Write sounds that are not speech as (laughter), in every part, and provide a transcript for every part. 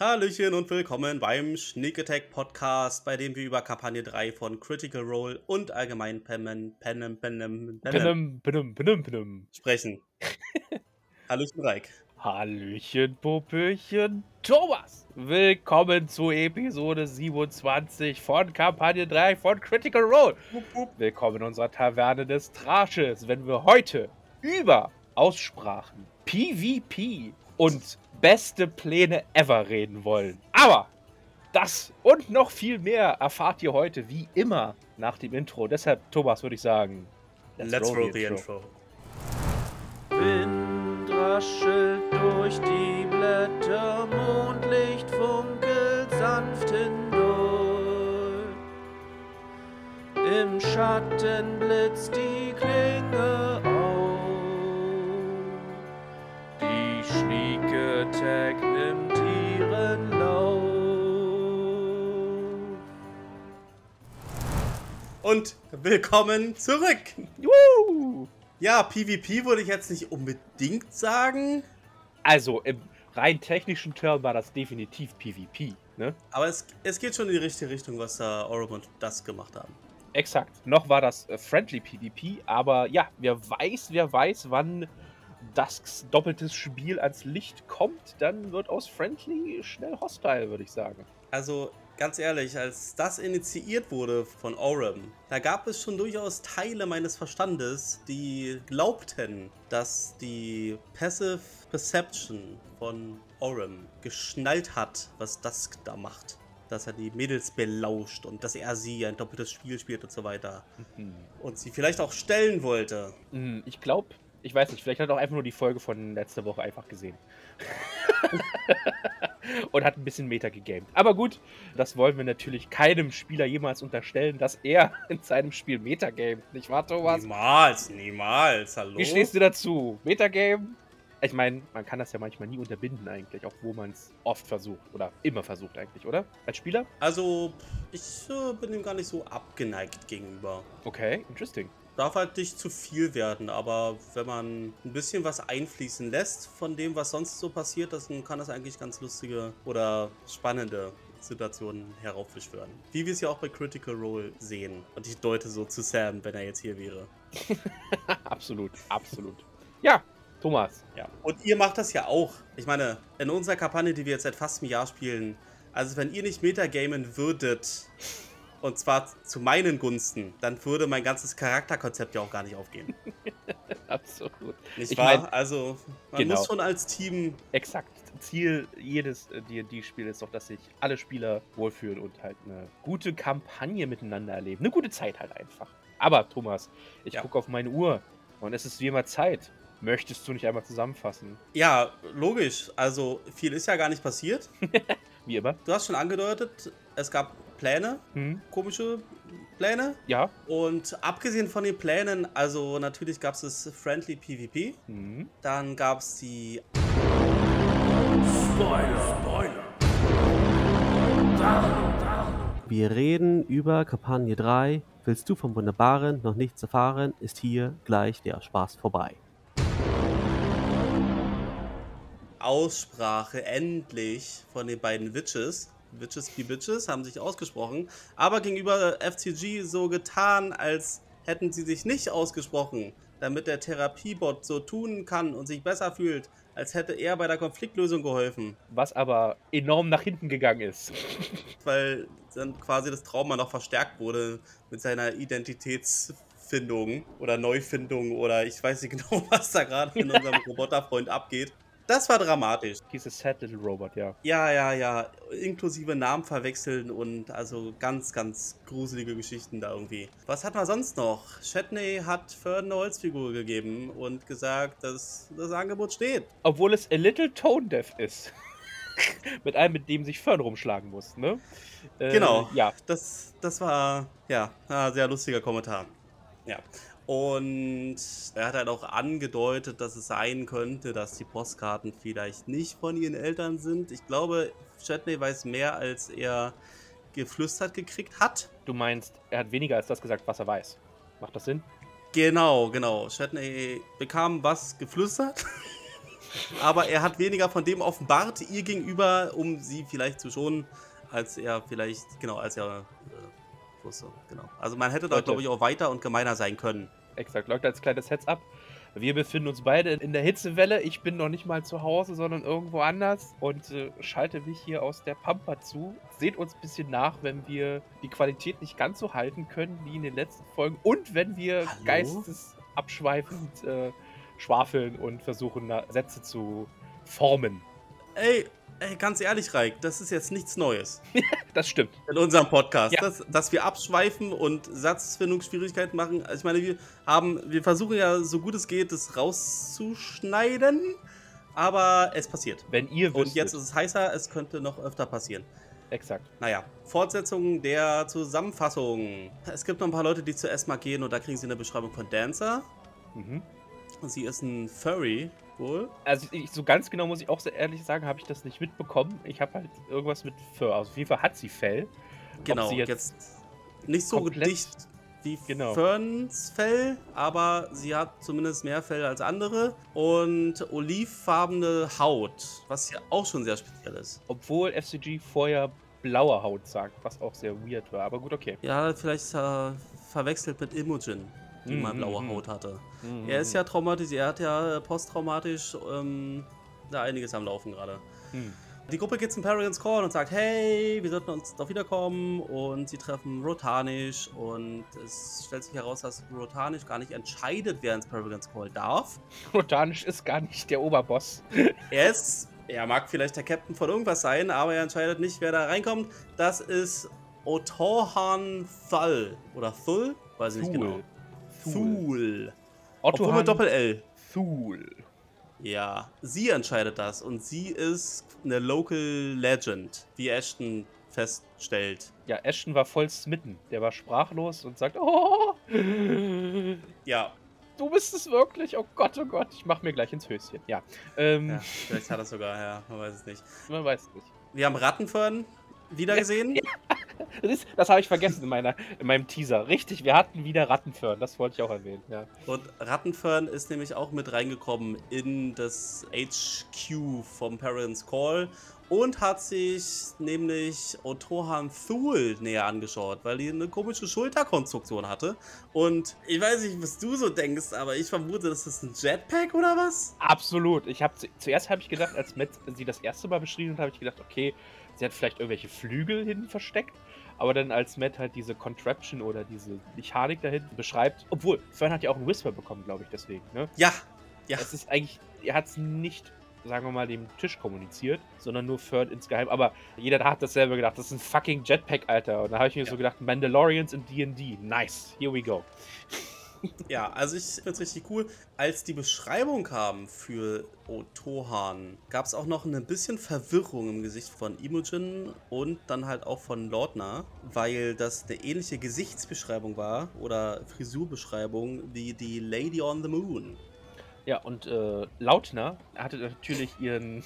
Hallöchen und willkommen beim Sneak Attack Podcast, bei dem wir über Kampagne 3 von Critical Role und allgemein Penem, Penem, Penem, Penem, Penem, Penem, Penem. sprechen. (laughs) Hallöchen, Reik. Hallöchen, Popöchen, Thomas. Willkommen zu Episode 27 von Kampagne 3 von Critical Role. Willkommen in unserer Taverne des Trashes, wenn wir heute über Aussprachen, PvP und beste Pläne ever reden wollen. Aber das und noch viel mehr erfahrt ihr heute wie immer nach dem Intro. Deshalb, Thomas, würde ich sagen, Let's, roll, the intro. Wind raschelt durch die Blätter, Mondlicht funkelt sanft hindurch. Im Schatten blitzt die Klinge Sneak Attack nimmt ihren Lauf. Und willkommen zurück. Woo! Ja, PvP würde ich jetzt nicht unbedingt sagen, Also im rein technischen Term war das definitiv PvP, ne? aber es, es geht schon in die richtige Richtung, was da Orum und Dusk gemacht haben. Exakt. Noch war das äh, Friendly PvP, aber ja, wer weiß, wer weiß, wann Dusks doppeltes Spiel ans Licht kommt, dann wird aus Friendly schnell hostile, würde ich sagen. Also ganz ehrlich, als das initiiert wurde von Orem, da gab es schon durchaus Teile meines Verstandes, die glaubten, dass die Passive Perception von Orem geschnallt hat, was Dusk da macht. Dass er die Mädels belauscht und dass er sie ein doppeltes Spiel spielt und so weiter. Und sie vielleicht auch stellen wollte. Hm, Ich glaube, ich weiß nicht, vielleicht hat er auch einfach nur die Folge von letzter Woche einfach gesehen. (laughs) Und hat ein bisschen Meta gegamed. Aber gut, das wollen wir natürlich keinem Spieler jemals unterstellen, dass er (laughs) in seinem Spiel Meta gamet. Nicht wahr, Thomas? Niemals, niemals, hallo. Wie stehst du dazu? Metagame? Ich meine, man kann das ja manchmal nie unterbinden eigentlich, auch wo man es oft versucht oder immer versucht eigentlich, oder? Als Spieler? Also, ich äh, bin ihm gar nicht so abgeneigt gegenüber. Okay, interesting. Darf halt nicht zu viel werden, aber wenn man ein bisschen was einfließen lässt von dem, was sonst so passiert, dann kann das eigentlich ganz lustige oder spannende Situationen heraufbeschwören. Wie wir es ja auch bei Critical Role sehen. Und ich deute so zu Sam, wenn er jetzt hier wäre. (laughs) absolut, absolut. Ja, Thomas. Ja. Und ihr macht das ja auch. Ich meine, in unserer Kampagne, die wir jetzt seit fast einem Jahr spielen, also wenn ihr nicht metagamen würdet, und zwar zu meinen Gunsten, dann würde mein ganzes Charakterkonzept ja auch gar nicht aufgehen. (laughs) Absolut. Nicht Ich wahr? mein, also, man genau. muss schon als Team. Exakt. Ziel jedes äh, D&D-Spiels ist doch, dass sich alle Spieler wohlfühlen und halt eine gute Kampagne miteinander erleben. Eine gute Zeit halt einfach. Aber, Thomas, ich Ja. gucke auf meine Uhr und es ist wie immer Zeit. Möchtest du nicht einmal zusammenfassen? Ja, logisch. Also, viel ist ja gar nicht passiert. (laughs) Wie immer? Du hast schon angedeutet, es gab Pläne, Hm? komische Pläne. Ja? Und abgesehen von den Plänen, also natürlich gab es das Friendly PvP. Hm? Dann gab es die. Wir reden über Kampagne 3. Willst du vom Wunderbaren noch nichts erfahren, ist hier gleich der Spaß vorbei. Aussprache endlich von den beiden Witches. Witches be Bitches haben sich ausgesprochen, aber gegenüber FCG so getan, als hätten sie sich nicht ausgesprochen, damit der Therapiebot so tun kann und sich besser fühlt, als hätte er bei der Konfliktlösung geholfen, Was aber enorm nach hinten gegangen ist. (laughs) weil dann quasi das Trauma noch verstärkt wurde mit seiner Identitätsfindung oder Neufindung oder ich weiß nicht (laughs) genau, was da gerade in unserem (laughs) Roboterfreund abgeht. Das war dramatisch. Dieses Sad Little Robot, ja. Ja, ja, ja. Inklusive Namen verwechseln und also ganz, ganz gruselige Geschichten da irgendwie. Was hat man sonst noch? Shatney hat Fern eine Holzfigur gegeben und gesagt, dass das Angebot steht. Obwohl es a little tone deaf ist. (laughs) mit einem, mit dem sich Fern rumschlagen muss, ne? Äh, Genau. Ja. Das, das war, ja, ein sehr lustiger Kommentar. Ja. Und er hat halt auch angedeutet, dass es sein könnte, dass die Postkarten vielleicht nicht von ihren Eltern sind. Ich glaube, Shatney weiß mehr, als er geflüstert gekriegt hat. Du meinst, er hat weniger als das gesagt, was er weiß. Macht das Sinn? Genau, genau. Shatney bekam was geflüstert. (laughs) aber er hat weniger von dem offenbart ihr gegenüber, um sie vielleicht zu schonen, als er vielleicht, genau, als er äh, wusste. Genau. Also man hätte da, glaube ich, auch weiter und gemeiner sein können. Exakt, Leute, als kleines Heads-up. Wir befinden uns beide in der Hitzewelle. Ich bin noch nicht mal zu Hause, sondern irgendwo anders und äh, schalte mich hier aus der Pampa zu. Seht uns ein bisschen nach, wenn wir die Qualität nicht ganz so halten können wie in den letzten Folgen und wenn wir Hallo? geistesabschweifend äh, schwafeln und versuchen, Sätze zu formen. Ey, ey, ganz ehrlich, Reik, das ist jetzt nichts Neues (laughs) Das stimmt. in unserem Podcast, Ja. dass, dass wir abschweifen und Satzfindungsschwierigkeiten machen. Also ich meine, wir haben, wir versuchen ja so gut es geht, das rauszuschneiden, aber es passiert. Wenn ihr Und wüsstet. jetzt ist es heißer, es könnte noch öfter passieren. Exakt. Naja, Fortsetzung der Zusammenfassung. Es gibt noch ein paar Leute, die zu Esma gehen und da kriegen sie eine Beschreibung von Dancer. Mhm. Sie ist ein Furry, wohl. Also ich, so ganz genau muss ich auch sehr ehrlich sagen, habe ich das nicht mitbekommen. Ich habe halt irgendwas mit Fur. Also auf jeden Fall hat sie Fell. Genau, sie jetzt, jetzt nicht so dicht wie Genau. Ferns Fell, aber sie hat zumindest mehr Fell als andere und olivfarbene Haut, was ja auch schon sehr speziell ist. Obwohl FCG vorher blaue Haut sagt, was auch sehr weird war. Aber gut, okay. Ja, vielleicht äh, verwechselt mit Imogen, die mal Mhm, blaue mhm. Haut hatte. Er ist ja traumatisiert, er hat ja äh, posttraumatisch ähm, da einiges am Laufen gerade. Die Gruppe geht zum Paragons Call und sagt, hey, wir sollten uns doch wiederkommen und sie treffen Rotanisch und es stellt sich heraus, dass Rotanisch gar nicht entscheidet, wer ins Paragons Call darf. (laughs) Rotanisch ist gar nicht der Oberboss. (laughs) Er ist, er mag vielleicht der Captain von irgendwas sein, aber er entscheidet nicht, wer da reinkommt. Das ist Otohan Thul oder Thul, weiß ich nicht genau. Thul. Otto Obwohl mit Doppel-L. Thul. Ja, sie entscheidet das und sie ist eine Local Legend, wie Ashton feststellt. Ja, Ashton war voll smitten. Der war sprachlos und sagt, oh, Ja, du bist es wirklich. Oh Gott, oh Gott, ich mach mir gleich ins Höschen. Ja, ähm, ja vielleicht hat er sogar, ja, man weiß es nicht. man weiß nicht. Wir haben Rattenfern wieder gesehen. (laughs) (laughs) Das, ist- das habe ich vergessen in, meiner, in meinem Teaser. Richtig, wir hatten wieder Rattenföhren. Das wollte ich auch erwähnen. Ja. Und Rattenfern ist nämlich auch mit reingekommen in das HQ vom Parents Call und hat sich nämlich Otohan Thul näher angeschaut, weil die eine komische Schulterkonstruktion hatte. Und ich weiß nicht, was du so denkst, aber ich vermute, das ist ein Jetpack oder was? Absolut. Ich habe zuerst habe ich gedacht, als Matt sie das erste Mal beschrieben hat, habe ich gedacht, okay, sie hat vielleicht irgendwelche Flügel hinten versteckt. Aber dann als Matt halt diese Contraption oder diese Mechanik da hinten beschreibt, obwohl Fern hat ja auch einen Whisper bekommen, glaube ich, deswegen. Ne? Ja, ja. Es ist eigentlich, er hat es nicht, sagen wir mal, dem Tisch kommuniziert, sondern nur Fern insgeheim. Aber jeder hat dasselbe gedacht, das ist ein fucking Jetpack, Alter. Und da habe ich mir Ja. so gedacht, Mandalorians in D&D, nice, here we go. (laughs) Ja, also ich finde es richtig cool. Als die Beschreibung kam für Otohan, gab es auch noch ein bisschen Verwirrung im Gesicht von Imogen und dann halt auch von Lordner, weil das eine ähnliche Gesichtsbeschreibung war oder Frisurbeschreibung wie die Lady on the Moon. Ja, und äh, Lautner hatte natürlich ihren,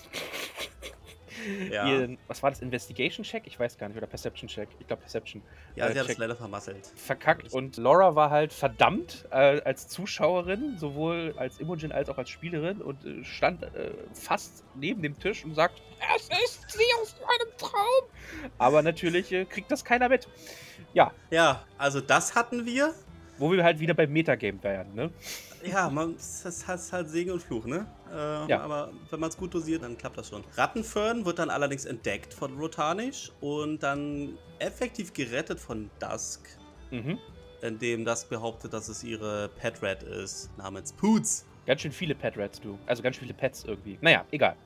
(laughs) Ja, ihren, was war das, Investigation-Check? Ich weiß gar nicht, oder Perception-Check? Ich glaube Perception. ja sie äh, hat es leider vermasselt. Verkackt. Und Laura war halt verdammt äh, als Zuschauerin, sowohl als Imogen als auch als Spielerin und äh, stand äh, fast neben dem Tisch und sagt, es ist sie aus meinem Traum. Aber natürlich äh, kriegt das keiner mit. Ja, Ja, also das hatten wir. wo wir halt wieder beim Metagame wären, ne? Ja, man, das ist halt Segen und Fluch, ne? Äh, Ja. Aber wenn man es gut dosiert, dann klappt das schon. Rattenfern wird dann allerdings entdeckt von Rotanisch und dann effektiv gerettet von Dusk, Mhm. indem Dusk behauptet, dass es ihre Pet Rat ist, namens Poots. Ganz schön viele Pet Rats, du. Also ganz viele Pets irgendwie. Naja, egal.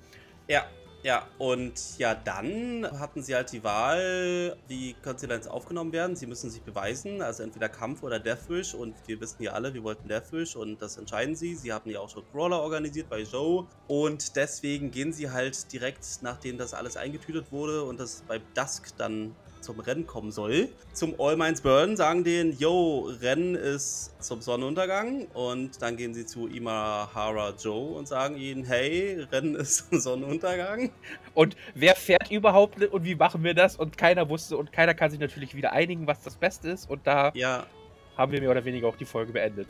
Ja, ja, und ja, dann hatten sie halt die Wahl, wie jetzt aufgenommen werden? Sie müssen sich beweisen, also entweder Kampf oder Deathwish und wir wissen ja alle, wir wollten Deathwish und das entscheiden sie. Sie hatten ja auch schon Brawler organisiert bei Joe und deswegen gehen sie halt direkt, nachdem das alles eingetütet wurde und das bei Dusk dann zum Rennen kommen soll. Zum All Minds Burn sagen denen, yo, Rennen ist zum Sonnenuntergang und dann gehen sie zu Imahara Joe und sagen ihnen, hey, Rennen ist zum Sonnenuntergang. Und wer fährt überhaupt und wie machen wir das? Und keiner wusste und keiner kann sich natürlich wieder einigen, was das Beste ist. Und da Ja, haben wir mehr oder weniger auch die Folge beendet.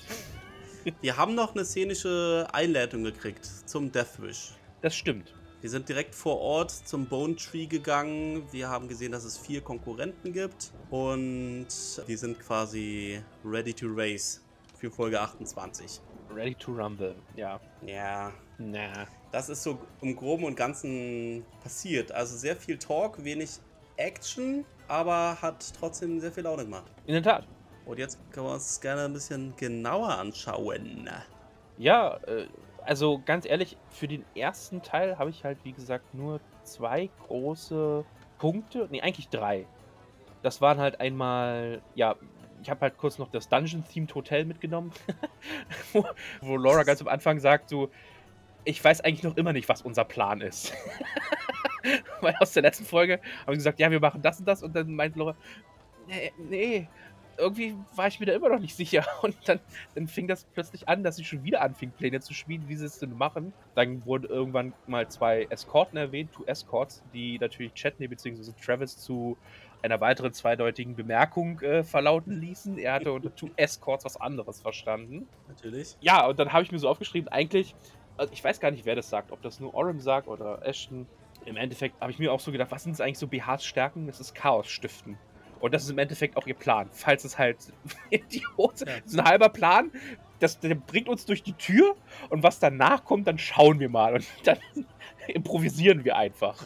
Wir haben noch eine szenische Einleitung gekriegt zum Death Wish. Das stimmt. Wir sind direkt vor Ort zum Bone Tree gegangen. Wir haben gesehen, dass es vier Konkurrenten gibt. Und die sind quasi ready to race für Folge 28. Ready to rumble, ja. Ja, Na. das ist so im Groben und Ganzen passiert. Also sehr viel Talk, wenig Action, aber hat trotzdem sehr viel Laune gemacht. In der Tat. Und jetzt können wir uns gerne ein bisschen genauer anschauen. Ja, äh, also ganz ehrlich, für den ersten Teil habe ich halt, wie gesagt, nur zwei große Punkte. Nee, eigentlich drei. Das waren halt einmal, ja, ich habe halt kurz noch das Dungeon-Themed Hotel mitgenommen, (laughs) wo, wo Laura ganz am Anfang sagt, so, ich weiß eigentlich noch immer nicht, was unser Plan ist. (laughs) Weil aus der letzten Folge haben wir gesagt, ja, wir machen das und das und dann meint Laura, nee, nee, irgendwie war ich mir da immer noch nicht sicher. (laughs) Und dann, dann fing das plötzlich an, dass sie schon wieder anfing, Pläne zu schmieden, wie sie es denn machen. Dann wurden irgendwann mal zwei Eskorten erwähnt, two Escorts, die natürlich Chetney bzw. Travis zu einer weiteren zweideutigen Bemerkung äh, verlauten ließen. Er hatte unter two Escorts was anderes verstanden. Natürlich. Ja, und dann habe ich mir so aufgeschrieben, eigentlich, also ich weiß gar nicht, wer das sagt, ob das nur Orim sagt oder Ashton. Im Endeffekt habe ich mir auch so gedacht, was sind es eigentlich so BHs Stärken? Das ist Chaos stiften. Und das ist im Endeffekt auch ihr Plan. Falls es halt (laughs) Hose, Ja. so ein halber Plan, das, der bringt uns durch die Tür und was danach kommt, dann schauen wir mal und dann (laughs) improvisieren wir einfach.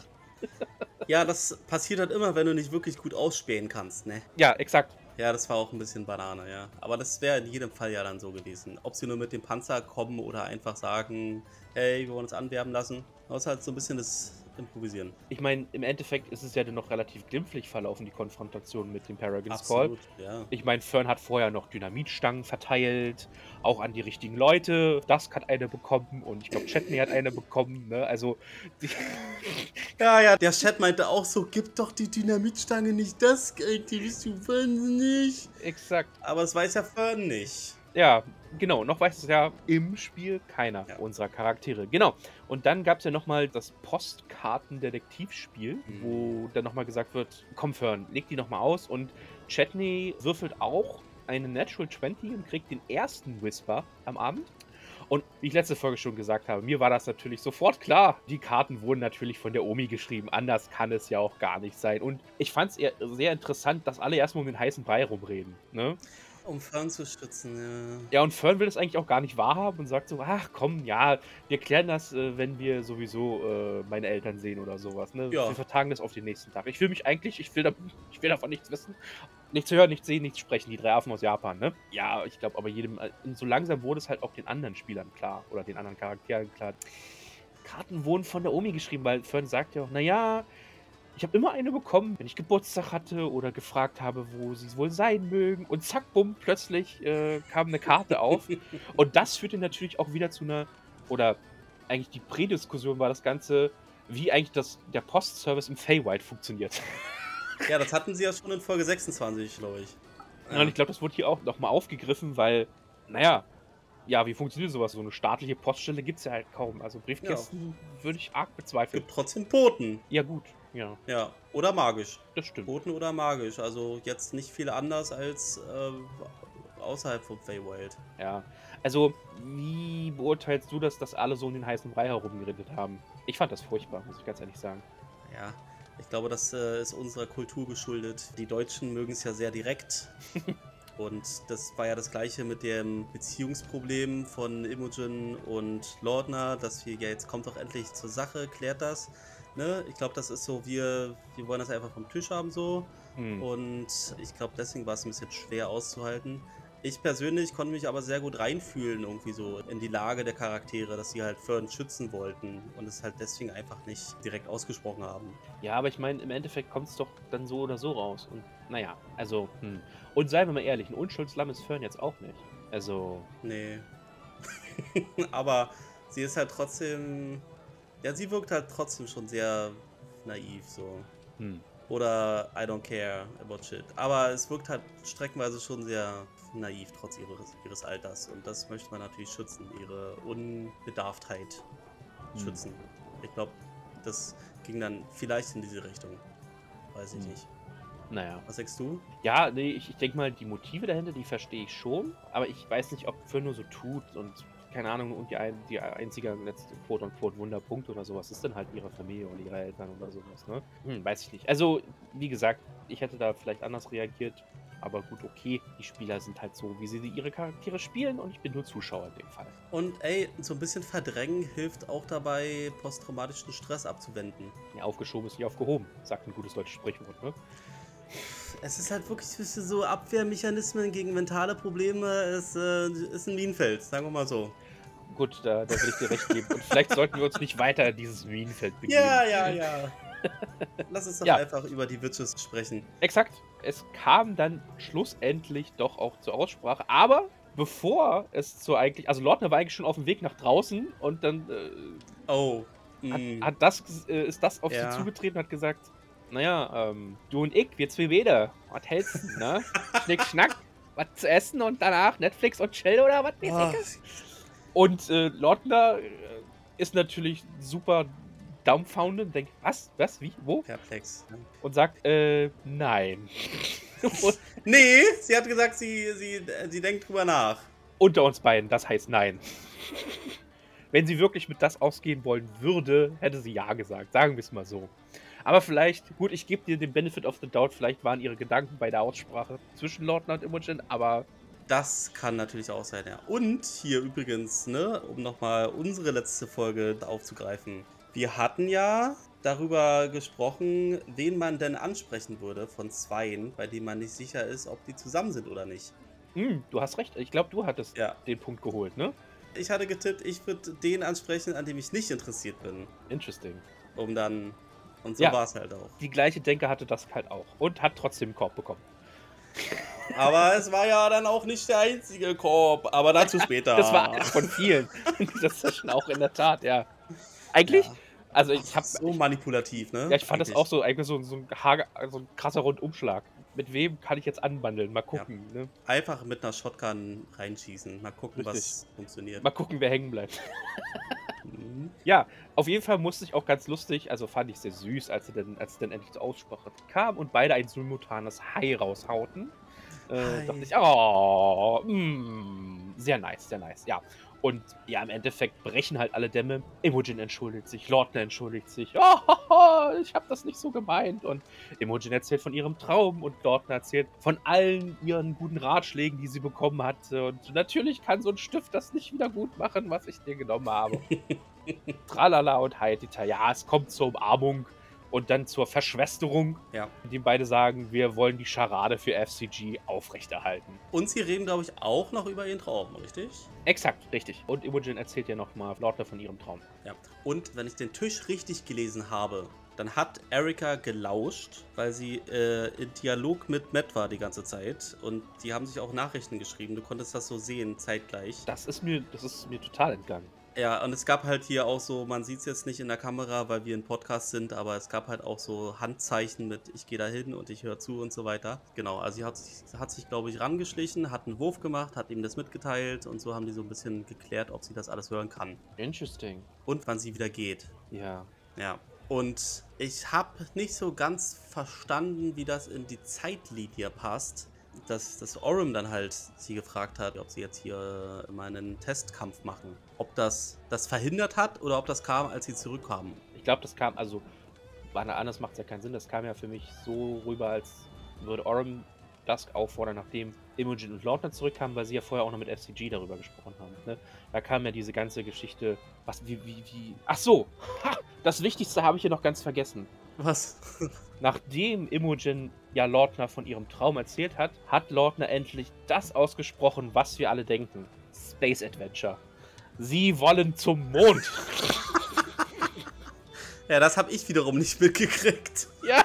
Ja, das passiert halt immer, wenn du nicht wirklich gut ausspähen kannst, ne? Ja, exakt. Ja, das war auch ein bisschen Banane, ja. Aber das wäre in jedem Fall ja dann so gewesen. Ob sie nur mit dem Panzer kommen oder einfach sagen, hey, wir wollen uns anwerben lassen. Das ist halt so ein bisschen das Improvisieren. Ich meine, im Endeffekt ist es ja dann noch relativ glimpflich verlaufen, die Konfrontation mit dem Paragon's Call. Absolut, ja. Ich meine, Fern hat vorher noch Dynamitstangen verteilt, auch an die richtigen Leute. Dusk hat eine bekommen und ich glaube, Chetney hat eine bekommen. Ne? Also, die, (laughs) (laughs) Ja, ja, der Chat meinte auch so, gib doch die Dynamitstange nicht das, Alter, bist du wahnsinnig. exakt. Aber es weiß ja Fern nicht. Ja, genau. Noch weiß es ja im Spiel keiner Ja. unserer Charaktere. Genau. Und dann gab es ja nochmal das Postkartendetektivspiel, Mhm. wo dann nochmal gesagt wird: Komm, Fern, leg die nochmal aus. Und Chetney würfelt auch eine Natural 20 und kriegt den ersten Whisper am Abend. Und wie ich letzte Folge schon gesagt habe, mir war das natürlich sofort klar. Die Karten wurden natürlich von der Omi geschrieben. Anders kann es ja auch gar nicht sein. Und ich fand es sehr interessant, dass alle erstmal um den heißen Brei rumreden. Ne? Um Fern zu schützen, ja. Ja, und Fern will das eigentlich auch gar nicht wahrhaben und sagt so, ach komm, ja, wir klären das, äh, wenn wir sowieso äh, meine Eltern sehen oder sowas. Ne? Ja. Wir vertagen das auf den nächsten Tag. Ich will mich eigentlich, ich will, da, ich will davon nichts wissen. Nichts hören, nichts sehen, nichts sprechen. Die drei Affen aus Japan, ne? Ja, ich glaube, aber jedem, äh, so langsam wurde es halt auch den anderen Spielern klar oder den anderen Charakteren klar. Karten wurden von der Omi geschrieben, weil Fern sagt ja auch, naja, ich habe immer eine bekommen, wenn ich Geburtstag hatte oder gefragt habe, wo sie wohl sein mögen. Und zack, bumm, plötzlich äh, kam eine Karte auf. (laughs) Und das führte natürlich auch wieder zu einer, oder eigentlich die Prädiskussion war das Ganze, wie eigentlich das, der Postservice im Feywild funktioniert. (laughs) Ja, das hatten sie ja schon in Folge 26, glaube ich. Und ich glaube, das wurde hier auch nochmal aufgegriffen, weil, naja, ja, wie funktioniert sowas? So eine staatliche Poststelle gibt es ja halt kaum. Also Briefkästen würde ich arg bezweifeln. gibt trotzdem Boten. Ja, gut, ja, Ja, oder magisch. das stimmt. Boten oder magisch. Also jetzt nicht viel anders als äh, außerhalb vom Feywild. Ja. Also, wie beurteilst du das, dass alle so um den heißen Brei herumgeredet haben? Ich fand das furchtbar, muss ich ganz ehrlich sagen. Ja, ich glaube, das äh, ist unserer Kultur geschuldet. Die Deutschen mögen es ja sehr direkt. (laughs) Und das war ja das gleiche mit dem Beziehungsproblem von Imogen und Lordner, dass wir, ja, jetzt kommt doch endlich zur Sache, klärt das. Ne? Ich glaube, das ist so, wir, wir wollen das einfach vom Tisch haben so. Hm. Und ich glaube, deswegen war es ein bisschen schwer auszuhalten. Ich persönlich konnte mich aber sehr gut reinfühlen, irgendwie so in die Lage der Charaktere, dass sie halt Fern schützen wollten und es halt deswegen einfach nicht direkt ausgesprochen haben. Ja, aber ich meine, im Endeffekt kommt es doch dann so oder so raus. Und naja, also, hm. Und seien wir mal ehrlich, ein Unschuldslamm ist Fern jetzt auch nicht. Also, Nee. (laughs) aber sie ist halt trotzdem. Ja, sie wirkt halt trotzdem schon sehr naiv so. hm. Oder I don't care about shit. Aber es wirkt halt streckenweise schon sehr naiv, trotz ihres, ihres Alters. Und das möchte man natürlich schützen, ihre Unbedarftheit Hm. schützen. Ich glaube, das ging dann vielleicht in diese Richtung. Weiß ich Hm. nicht. Naja. Was sagst du? Ja, nee, ich, ich denke mal, die Motive dahinter, die verstehe ich schon. Aber ich weiß nicht, ob Finn nur so tut und keine Ahnung, und die, ein, die einzige letzte quote-unquote Wunderpunkt oder sowas ist dann halt ihre Familie und ihre Eltern oder sowas, ne? Hm, weiß ich nicht. Also, wie gesagt, ich hätte da vielleicht anders reagiert. Aber gut, okay, die Spieler sind halt so, wie sie ihre Charaktere spielen und ich bin nur Zuschauer in dem Fall. Und ey, so ein bisschen verdrängen hilft auch dabei, posttraumatischen Stress abzuwenden. Ja, aufgeschoben ist nicht aufgehoben, sagt ein gutes deutsches Sprichwort, ne? Es ist halt wirklich so Abwehrmechanismen gegen mentale Probleme. Es äh, ist ein Minenfeld, sagen wir mal so. Gut, da, da will ich dir recht geben. Und vielleicht sollten wir uns nicht weiter in dieses Minenfeld begeben. Ja, ja, ja. (laughs) Lass uns doch Ja. einfach über die Witches sprechen. Exakt. Es kam dann schlussendlich doch auch zur Aussprache. Aber bevor es zur eigentlich. Also Lordner war eigentlich schon auf dem Weg nach draußen und dann äh, Oh. hat, mm. hat das, äh, ist das auf Ja. sie zugetreten und hat gesagt, naja, ähm, du und ich, wir zwei wieder. Was hältst du, ne? (laughs) Schnick, schnack, was zu essen und danach Netflix und Chill oder was weiß Ah, ich. Und äh, Lordner äh, ist natürlich super dumbfounded und denkt, was, was, wie, wo? perplex. Und sagt, äh, nein. (laughs) Nee, sie hat gesagt, sie, sie, sie denkt drüber nach. unter uns beiden, das heißt nein. (laughs) Wenn sie wirklich mit das ausgehen wollen würde, hätte sie ja gesagt. Sagen wir es mal so. Aber vielleicht, gut, ich gebe dir den Benefit of the Doubt, vielleicht waren ihre Gedanken bei der Aussprache zwischen Lordner und Imogen, aber Das kann natürlich auch sein, ja. Und hier übrigens, ne, um nochmal unsere letzte Folge aufzugreifen. Wir hatten ja darüber gesprochen, wen man denn ansprechen würde von Zweien, bei denen man nicht sicher ist, ob die zusammen sind oder nicht. hm, du hast recht. Ich glaube, du hattest Ja. den Punkt geholt, ne? Ich hatte getippt, ich würde den ansprechen, an dem ich nicht interessiert bin. Interesting. Um dann. Und so Ja. war es halt auch. Die gleiche Denke hatte das halt auch und hat trotzdem einen Korb bekommen. Aber es war ja dann auch nicht der einzige Korb. Aber dazu (laughs) später. Das war eines von vielen in dieser Session auch in der Tat, ja. Eigentlich, Ja. also ich habe so manipulativ, ne? Ja, ich fand das Eigentlich. auch so, eigentlich so, so, ein, Hager, so ein krasser Rundumschlag. Mit wem kann ich jetzt anbandeln? Mal gucken. Ne? Einfach mit einer Shotgun reinschießen. Mal gucken, was Richtig. funktioniert. Mal gucken, wer hängen bleibt. (laughs) Ja, auf jeden Fall musste ich auch ganz lustig, also fand ich sehr süß, als sie dann, als sie dann endlich zur Aussprache kam und beide ein simultanes Hi raushauten. Äh, dachte ich, oh, mm, sehr nice, sehr nice, ja. Und ja, im Endeffekt brechen halt alle Dämme. Imogen entschuldigt sich, Lordner entschuldigt sich. (laughs) Oh, ich habe das nicht so gemeint. Und Imogen erzählt von ihrem Traum und Lordner erzählt von allen ihren guten Ratschlägen, die sie bekommen hatte. Und natürlich kann so ein Stift das nicht wieder gut machen, was ich dir genommen habe. (laughs) Tralala und Haidita. Ja, es kommt zur Umarmung und dann zur Verschwesterung, Ja. indem beide sagen, wir wollen die Scharade für FCG aufrechterhalten. Und sie reden, glaube ich, auch noch über ihren Traum, richtig? Exakt, richtig. Und Imogen erzählt ja nochmal Lordner von ihrem Traum. Ja. Und wenn ich den Tisch richtig gelesen habe, dann hat Erika gelauscht, weil sie äh, in Dialog mit Matt war die ganze Zeit. Und die haben sich auch Nachrichten geschrieben. Du konntest das so sehen, zeitgleich. Das ist mir, das ist mir total entgangen. Ja, und es gab halt hier auch so, man sieht es jetzt nicht in der Kamera, weil wir ein Podcast sind, aber es gab halt auch so Handzeichen mit ich gehe da hin und ich höre zu und so weiter. Genau, also sie hat sich, hat sich glaube ich, rangeschlichen, hat einen Wurf gemacht, hat ihm das mitgeteilt und so haben die so ein bisschen geklärt, ob sie das alles hören kann. Interesting. Und wann sie wieder geht. Ja. Ja. Und ich habe nicht so ganz verstanden, wie das in die Zeitlinie passt. Dass, dass Orem dann halt sie gefragt hat, ob sie jetzt hier mal einen Testkampf machen. Ob das das verhindert hat oder ob das kam, als sie zurückkamen. Ich glaube, das kam, also, anders macht es ja keinen Sinn. Das kam ja für mich so rüber, als würde Orem Dusk auffordern, nachdem Imogen und Lordner zurückkamen, weil sie ja vorher auch noch mit FCG darüber gesprochen haben. Ne? Da kam ja diese ganze Geschichte, was, wie, wie, wie. Ach so! (laughs) Ha, das Wichtigste habe ich hier noch ganz vergessen. Was? (laughs) Nachdem Imogen ja Lordner von ihrem Traum erzählt hat, hat Lordner endlich das ausgesprochen, was wir alle denken. Space Adventure. Sie wollen zum Mond. ja, das habe ich wiederum nicht mitgekriegt. ja.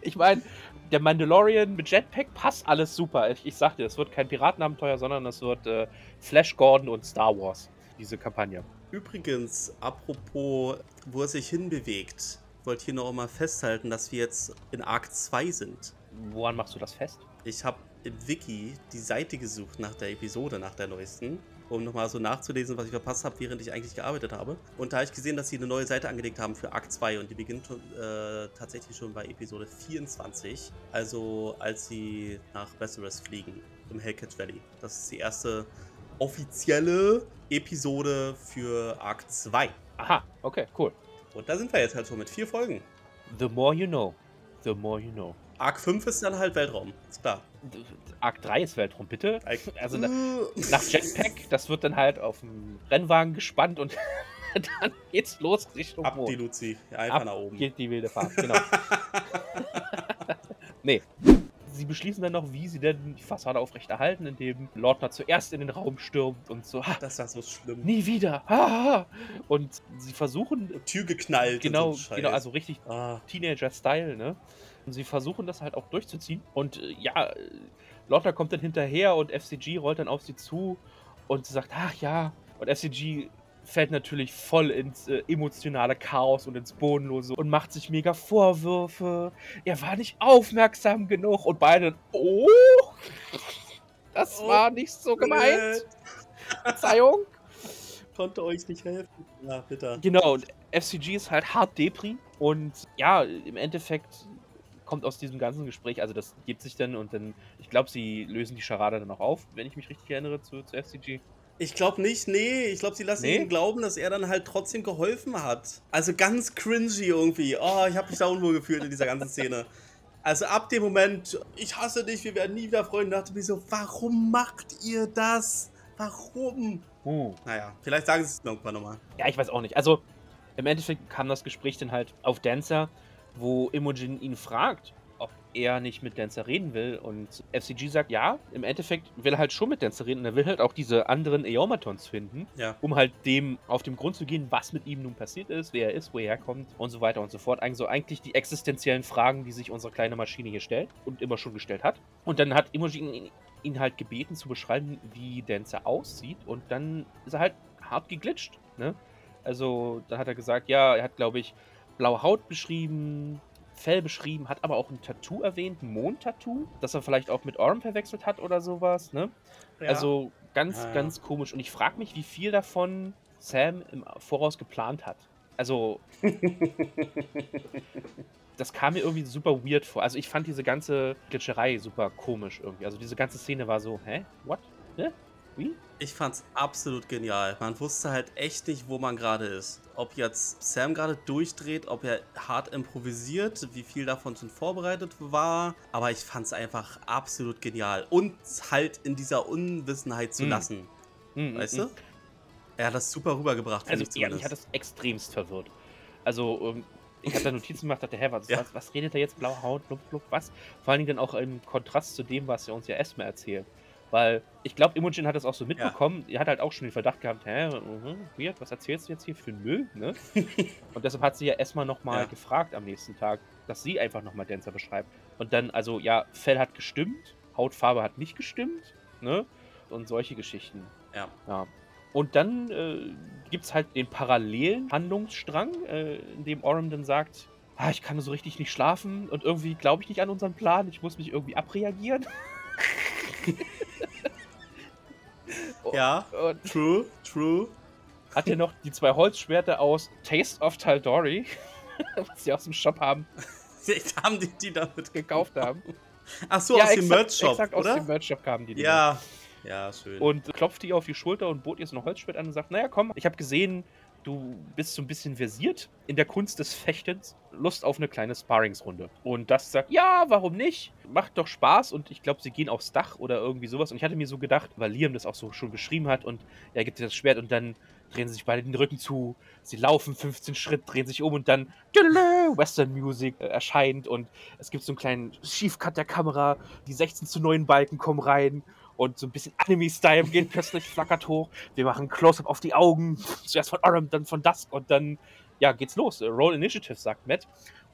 Ich meine, der Mandalorian mit Jetpack passt alles super. Ich, ich sag dir, es wird kein Piratenabenteuer, sondern es wird äh, Flash Gordon und Star Wars, diese Kampagne. Übrigens, apropos, wo es sich hinbewegt, ich wollte hier noch mal festhalten, dass wir jetzt in Arc 2 sind. Woran machst du das fest? Ich habe im Wiki die Seite gesucht nach der Episode, nach der neuesten. Um nochmal so nachzulesen, was ich verpasst habe, während ich eigentlich gearbeitet habe. Und da habe ich gesehen, dass sie eine neue Seite angelegt haben für Akt 2 und die beginnt äh, tatsächlich schon bei Episode 24, also als sie nach Westeros fliegen, im Hellcat Valley. Das ist die erste offizielle Episode für Akt 2. Aha, okay, cool. Und da sind wir jetzt halt schon mit vier Folgen. The more you know. The more you know. Arc 5 ist dann halt Weltraum, ist klar. Arc 3 ist Weltraum, bitte. Also na, nach Jetpack, das wird dann halt auf dem Rennwagen gespannt und (laughs) dann geht's los Richtung Ab Mond. die Luzi, einfach Ab nach oben. geht die wilde Fahrt, genau. (laughs) nee. Sie beschließen dann noch, wie sie denn die Fassade aufrechterhalten, indem Lordner zuerst in den Raum stürmt und so, ha, Das war so schlimm. nie wieder. Ha, ha, ha. Und sie versuchen, Tür geknallt. genau, und so genau, also richtig Ah, Teenager-Style, ne? Und sie versuchen das halt auch durchzuziehen. Und äh, ja, äh, Lotta kommt dann hinterher und FCG rollt dann auf sie zu und sie sagt, ach ja. Und FCG fällt natürlich voll ins äh, emotionale Chaos und ins Bodenlose und macht sich mega Vorwürfe. Er war nicht aufmerksam genug. Und beide, oh, das Oh, war nicht so gemeint. Verzeihung. Konnte euch nicht helfen. Ja, bitte. Genau, und FCG ist halt hart Depri und ja, im Endeffekt kommt aus diesem ganzen Gespräch, also das gibt sich dann und dann, ich glaube, sie lösen die Scharade dann auch auf, wenn ich mich richtig erinnere zu, zu FCG. Ich glaube nicht, nee. Ich glaube, sie lassen Nee? ihn glauben, dass er dann halt trotzdem geholfen hat. Also ganz cringy irgendwie. Oh, ich habe mich da unwohl gefühlt in dieser ganzen Szene. Also ab dem Moment, ich hasse dich, wir werden nie wieder Freunde, dachte ich mir so, warum macht ihr das? Warum? Uh. Naja, vielleicht sagen sie es irgendwann nochmal. Ja, ich weiß auch nicht. Also im Endeffekt kam das Gespräch dann halt auf Dancer, wo Imogen ihn fragt, ob er nicht mit Dancer reden will. Und FCG sagt, ja, im Endeffekt will er halt schon mit Dancer reden. Und er will halt auch diese anderen Eomatons finden, Ja. um halt dem auf den Grund zu gehen, was mit ihm nun passiert ist, wer er ist, wo er herkommt und so weiter und so fort. Also eigentlich die existenziellen Fragen, die sich unsere kleine Maschine hier stellt und immer schon gestellt hat. Und dann hat Imogen ihn, ihn halt gebeten zu beschreiben, wie Dancer aussieht. Und dann ist er halt hart geglitscht. Ne? Also, da hat er gesagt, ja, er hat, glaube ich, blaue Haut beschrieben, Fell beschrieben, hat aber auch ein Tattoo erwähnt, ein Mondtattoo, das er vielleicht auch mit Orm verwechselt hat oder sowas, ne? Also ganz, Ja, ja. ganz komisch. Und ich frage mich, wie viel davon Sam im Voraus geplant hat. Also, (laughs) das kam mir irgendwie super weird vor. Also, ich fand diese ganze Glitscherei super komisch irgendwie. Also, diese ganze Szene war so, hä? What? Hä? Wie? Ich fand's absolut genial. Man wusste halt echt nicht, wo man gerade ist. Ob jetzt Sam gerade durchdreht, ob er hart improvisiert, wie viel davon schon vorbereitet war. Aber ich fand's einfach absolut genial. Und halt in dieser Unwissenheit zu Mm. lassen. Hm, Weißt hm, du? Er hat das super rübergebracht. Also, finde ja, ich mich hat das extremst verwirrt. Also, ähm, ich habe da Notizen gemacht, dachte, hä, was, Ja. was, was redet er jetzt? Blaue Haut, blub, blub, was? Vor allen Dingen dann auch im Kontrast zu dem, was er uns ja erstmal erzählt. Weil ich glaube, Imogen hat das auch so mitbekommen. Er hat halt auch schon den Verdacht gehabt, hä, mhm, weird, was erzählst du jetzt hier für Müll, ne? (laughs) Und deshalb hat sie ja erstmal nochmal Ja. gefragt am nächsten Tag, dass sie einfach nochmal Dancer beschreibt. Und dann, also, ja, Fell hat gestimmt, Hautfarbe hat nicht gestimmt, ne? Und solche Geschichten. Ja. Ja. Und dann äh, gibt es halt den parallelen Handlungsstrang, äh, in dem Oram dann sagt, ah, ich kann so richtig nicht schlafen und irgendwie glaube ich nicht an unseren Plan, ich muss mich irgendwie abreagieren. (laughs) Ja, Und true, true. hat er noch die zwei Holzschwerter aus Taste of Taldori, (laughs) was sie aus dem Shop haben, (laughs) haben die die damit gekauft haben. (laughs) Ach so, aus dem Merch-Shop, exakt aus dem oder? Merch-Shop kamen die. die Ja. Ja, schön. und klopfte ihr auf die Schulter und bot ihr so ein Holzschwert an und sagt, naja, komm, ich habe gesehen, du bist so ein bisschen versiert in der Kunst des Fechtens. Lust auf eine kleine Sparringsrunde. Und das sagt, ja, warum nicht? Macht doch Spaß. Und ich glaube, sie gehen aufs Dach oder irgendwie sowas. Und ich hatte mir so gedacht, weil Liam das auch so schon beschrieben hat und er gibt ihr das Schwert und dann drehen sie sich beide den Rücken zu. Sie laufen 15 Schritt, drehen sich um und dann Western Music äh, erscheint und es gibt so einen kleinen Schiefcut der Kamera. Die 16 zu 9 Balken kommen rein und so ein bisschen Anime-Style geht plötzlich, flackert hoch. Wir machen Close-Up auf die Augen. Zuerst von Oram, dann von Dusk und dann, ja, geht's los. Roll Initiative, sagt Matt.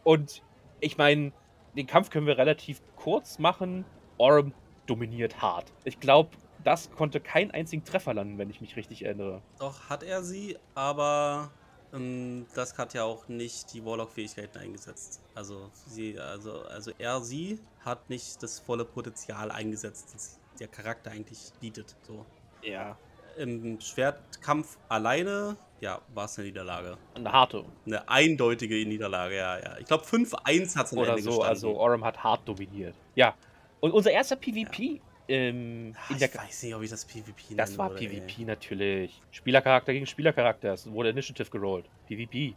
Und ich meine, den Kampf können wir relativ kurz machen. Oram dominiert hart. Ich glaube, das konnte keinen einzigen Treffer landen, wenn ich mich richtig erinnere. Doch, hat er sie, aber ähm, das hat ja auch nicht die Warlock-Fähigkeiten eingesetzt. Also, sie, also, also er, sie hat nicht das volle Potenzial eingesetzt, der Charakter eigentlich bietet. So. Ja. im Schwertkampf alleine, ja, war es eine Niederlage. Eine harte. Eine eindeutige Niederlage, ja, ja. Ich glaube 5-1 hat es Oder Ende so. gestanden. Also Orem hat hart dominiert. Ja. Und unser erster PvP ähm, Ah, in ich weiß nicht, ob ich das PvP Das war würde, ey. PvP natürlich. Spielercharakter gegen Spielercharakter. Es wurde Initiative gerollt. PvP.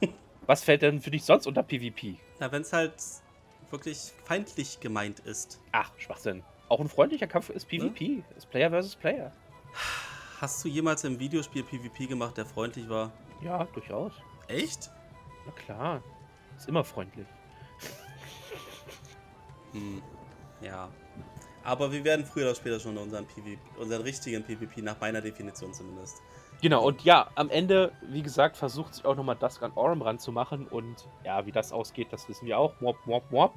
(laughs) Was fällt denn für dich sonst unter PvP? Na, wenn es halt wirklich feindlich gemeint ist. Ach, Schwachsinn. Auch ein freundlicher Kampf ist PvP. Ist Player versus Player. Hast du jemals im Videospiel PvP gemacht, der freundlich war? Ja, durchaus. Echt? Na klar. Ist immer freundlich. Hm, ja. Aber wir werden früher oder später schon unseren, PvP, unseren richtigen PvP, nach meiner Definition zumindest. Genau, und ja, am Ende, wie gesagt, versucht sich auch nochmal Dusk an Orem ranzumachen. Und ja, wie das ausgeht, das wissen wir auch. Mop, mop, mop.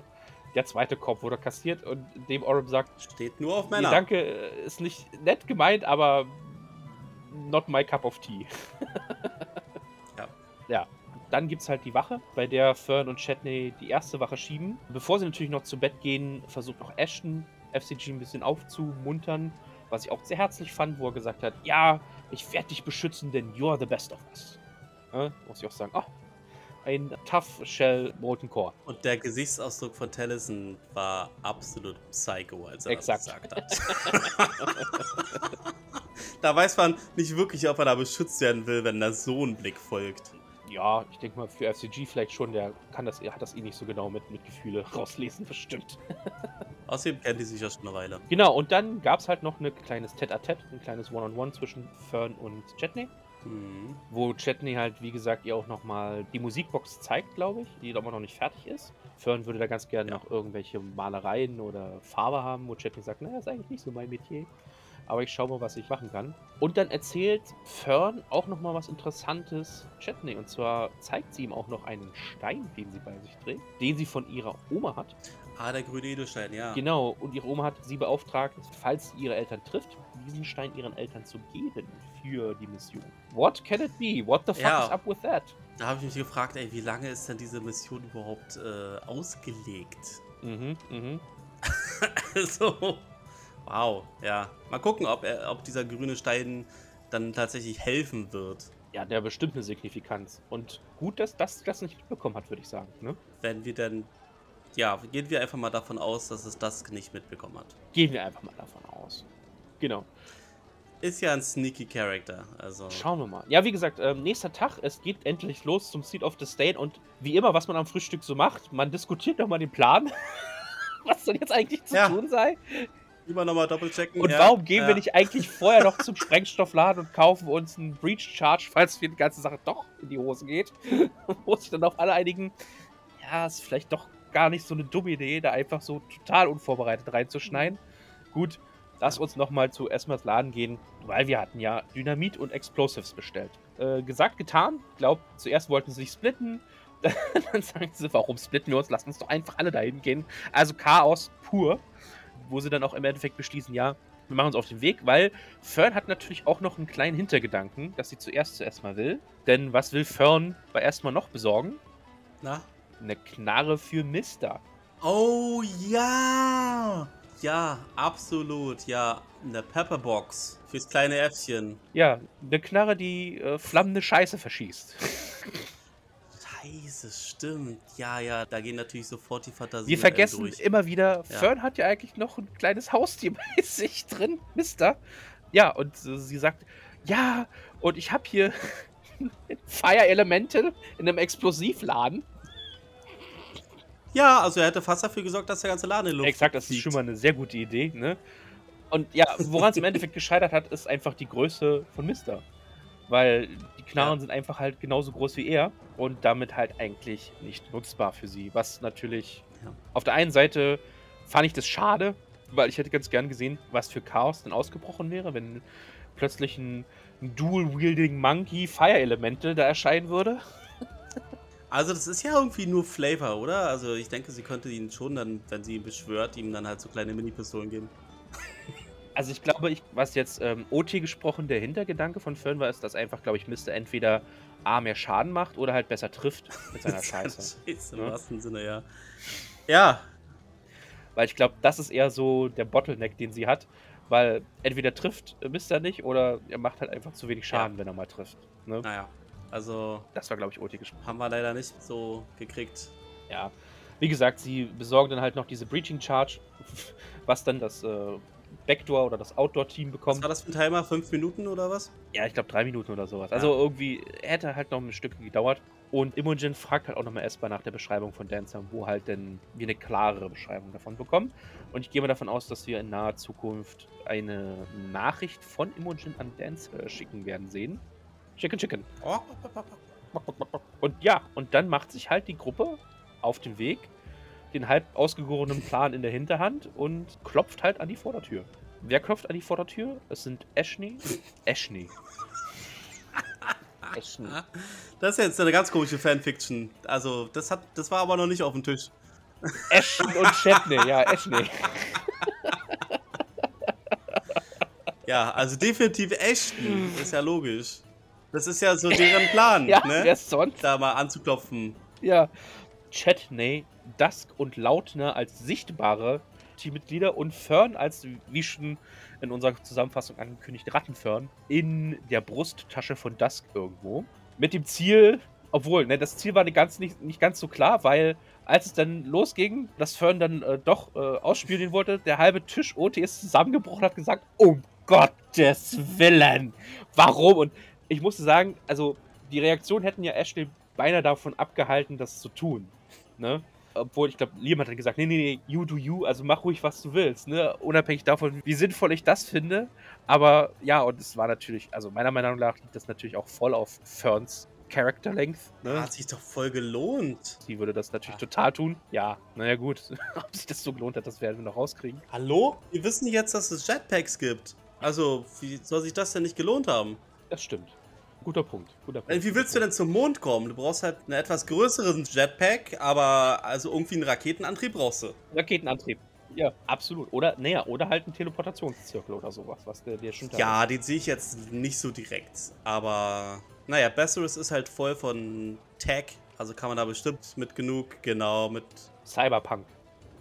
Der zweite Korb wurde kassiert und dem Orem sagt, Steht nur auf Nee, Männer. danke, ist nicht nett gemeint, aber not my cup of tea. Ja. Ja. Dann gibt es halt die Wache, bei der Fern und Chetney die erste Wache schieben. Bevor sie natürlich noch zu Bett gehen, versucht auch Ashton FCG ein bisschen aufzumuntern, was ich auch sehr herzlich fand, wo er gesagt hat, ja, ich werde dich beschützen, denn you're the best of us. Ja, muss ich auch sagen, oh, ein Tough Shell Molten Core. Und der Gesichtsausdruck von Tellison war absolut psycho, als er Exakt. das gesagt hat. (laughs) da weiß man nicht wirklich, ob er da beschützt werden will, wenn da so ein Blick folgt. Ja, ich denke mal für FCG vielleicht schon, der kann das, er hat das eh nicht so genau mit, mit Gefühle (laughs) rauslesen, bestimmt. (laughs) Außerdem kennt die sich ja schon eine Weile. Genau, und dann gab es halt noch ein kleines Tête-à-Tête, ein kleines One-on-One zwischen Fern und Chetney, Mhm. wo Chetney halt, wie gesagt, ihr auch nochmal die Musikbox zeigt, glaube ich, die aber noch nicht fertig ist. Fern würde da ganz gerne Ja. noch irgendwelche Malereien oder Farbe haben, wo Chetney sagt, naja, ist eigentlich nicht so mein Metier. Aber ich schaue mal, was ich machen kann. Und dann erzählt Fern auch nochmal was Interessantes Chetney. Und zwar zeigt sie ihm auch noch einen Stein, den sie bei sich trägt, den sie von ihrer Oma hat. Ah, der grüne Edelstein, ja. Genau, und ihre Oma hat sie beauftragt, falls sie ihre Eltern trifft, diesen Stein ihren Eltern zu geben für die Mission. What can it be? What the fuck Ja. is up with that? Da habe ich mich gefragt, ey, wie lange ist denn diese Mission überhaupt äh, ausgelegt? Mhm, mhm. (laughs) so. Wow, ja. Mal gucken, ob, er, ob dieser grüne Stein dann tatsächlich helfen wird, Ja, der bestimmt eine Signifikanz. Und gut, dass das das nicht mitbekommen hat, würde ich sagen. Ne? wenn wir denn. Ja, gehen wir einfach mal davon aus, dass es das nicht mitbekommen hat. Gehen wir einfach mal davon aus. Genau. Ist ja ein sneaky Character, also. Schauen wir mal. Ja, wie gesagt, ähm, nächster Tag, es geht endlich los zum Seat of the State und wie immer, was man am Frühstück so macht, man diskutiert nochmal den Plan, (laughs) was denn jetzt eigentlich zu Ja. tun sei. Immer nochmal doppelchecken. Und ja, warum gehen ja. wir nicht eigentlich vorher noch zum Sprengstoffladen und kaufen uns einen Breach Charge, falls wir die ganze Sache doch in die Hose geht? (laughs) Wo sich dann auf alle einigen, ja, ist vielleicht doch gar nicht so eine dumme Idee, da einfach so total unvorbereitet reinzuschneiden. Gut, lass uns nochmal zu Esmers Laden gehen, weil wir hatten ja Dynamit und Explosives bestellt. Äh, gesagt, getan. Glaub, zuerst wollten sie sich splitten. (laughs) Dann sagen sie, warum splitten wir uns? Lass uns doch einfach alle dahin gehen. Also Chaos pur wo sie dann auch im Endeffekt beschließen, ja, wir machen uns auf den Weg, weil Fern hat natürlich auch noch einen kleinen Hintergedanken, dass sie zuerst zuerst mal will. Denn was will Fern bei erstmal noch besorgen? Na? Eine Knarre für Mister. Oh ja! Ja, absolut. Ja, eine Pepperbox fürs kleine Äffchen. Ja, eine Knarre, die äh, flammende Scheiße verschießt. Scheiße, stimmt. Ja, ja, da gehen natürlich sofort die Fantasien Wir vergessen durch. immer wieder, Ja. Fern hat ja eigentlich noch ein kleines Haustier (laughs) bei sich drin, Mister. Ja, und äh, sie sagt, ja, und ich habe hier (laughs) Fire Elemental in einem Explosivladen. Ja, also er hätte fast dafür gesorgt, dass der ganze Laden in Luft Exakt, das ist schon mal eine sehr gute Idee, ne? Und ja, woran es im Endeffekt gescheitert hat, ist einfach die Größe von Mister. Weil die Knarren Ja. sind einfach halt genauso groß wie er und damit halt eigentlich nicht nutzbar für sie. Was natürlich Ja. auf der einen Seite fand ich das schade, weil ich hätte ganz gern gesehen, was für Chaos denn ausgebrochen wäre, wenn plötzlich ein, ein Dual-Wielding Monkey Fire Elemental da erscheinen würde. Also das ist ja irgendwie nur Flavor, oder? Also ich denke, sie könnte ihn schon dann, wenn sie ihn beschwört, ihm dann halt so kleine Mini-Pistolen geben. (laughs) Also ich glaube, ich, was jetzt ähm, OT gesprochen, der Hintergedanke von Fern war, ist, dass einfach, glaube ich, Mister entweder A mehr Schaden macht oder halt besser trifft mit seiner (laughs) Scheiße. Scheiße, im Ne? wahrsten Sinne, ja. Ja, Weil ich glaube, das ist eher so der Bottleneck, den sie hat. weil entweder trifft Mister nicht oder er macht halt einfach zu wenig Schaden, ja. wenn er mal trifft. Ne? Naja, also. Das war, glaube ich, ulti Haben wir leider nicht so gekriegt. Ja. Wie gesagt, sie besorgen dann halt noch diese Breaching Charge, (laughs) was dann das äh, Backdoor oder das Outdoor-Team bekommt. Was war das für ein Timer? Fünf Minuten oder was? Ja, ich glaube drei Minuten oder sowas. Also ja. Also irgendwie hätte halt noch ein Stück gedauert. Und Imogen fragt halt auch nochmal erstmal nach der Beschreibung von Dancer, wo halt denn wir eine klarere Beschreibung davon bekommen. Und ich gehe mal davon aus, dass wir in naher Zukunft eine Nachricht von Imogen an Dancer schicken werden sehen. Chicken Chicken. Oh. Und ja, und dann macht sich halt die Gruppe auf den Weg, den halb ausgegorenen Plan in der Hinterhand und klopft halt an die Vordertür. Wer klopft an die Vordertür? Es sind Ashley. Ashley. (laughs) Ashley. Das ist jetzt eine ganz komische Fanfiction. Also, das, hat, das war aber noch nicht auf dem Tisch. Ashton und Shatney, ja, Ashley. (laughs) Ja, also definitiv Ashton, ist ja logisch. Das ist ja so deren (laughs) Plan, ja, ne? Wer sonst? Da mal anzuklopfen. Ja. Chatney, Dusk und Lautner als sichtbare Teammitglieder und Fern als, wie schon in unserer Zusammenfassung angekündigt, Rattenfern in der Brusttasche von Dusk irgendwo. Mit dem Ziel, obwohl, ne, das Ziel war nicht ganz, nicht, nicht ganz so klar, weil als es dann losging, dass Fern dann äh, doch äh, ausspielen wollte, der halbe Tisch OT ist zusammengebrochen hat gesagt, um Gottes Willen, warum? Und ich musste sagen, also die Reaktion hätten ja Ashley beinahe davon abgehalten, das zu tun. Ne? Obwohl, ich glaube, Liam hat dann gesagt, nee, nee, nee, you do you, also mach ruhig, was du willst, ne? Unabhängig davon, wie sinnvoll ich das finde. Aber ja, und es war natürlich, also meiner Meinung nach liegt das natürlich auch voll auf Ferns Character Length. Ne? Hat sich doch voll gelohnt. Sie würde das natürlich ja. total tun. Ja, naja, gut. (laughs) Ob sich das so gelohnt hat, das werden wir noch rauskriegen. Hallo? Wir wissen jetzt, dass es Jetpacks gibt. Also, wie soll sich das denn nicht gelohnt haben? Das stimmt. Guter Punkt. Guter Punkt. Wie willst du denn zum Mond kommen? Du brauchst halt einen etwas größeren Jetpack, aber also irgendwie einen Raketenantrieb brauchst du. Raketenantrieb. Ja, absolut. Oder, naja, oder halt ein Teleportationszirkel oder sowas, was der, der schon Ja, den sehe ich jetzt nicht so direkt. Aber, naja, Besseres ist halt voll von Tech. Also kann man da bestimmt mit genug, genau, mit. Cyberpunk.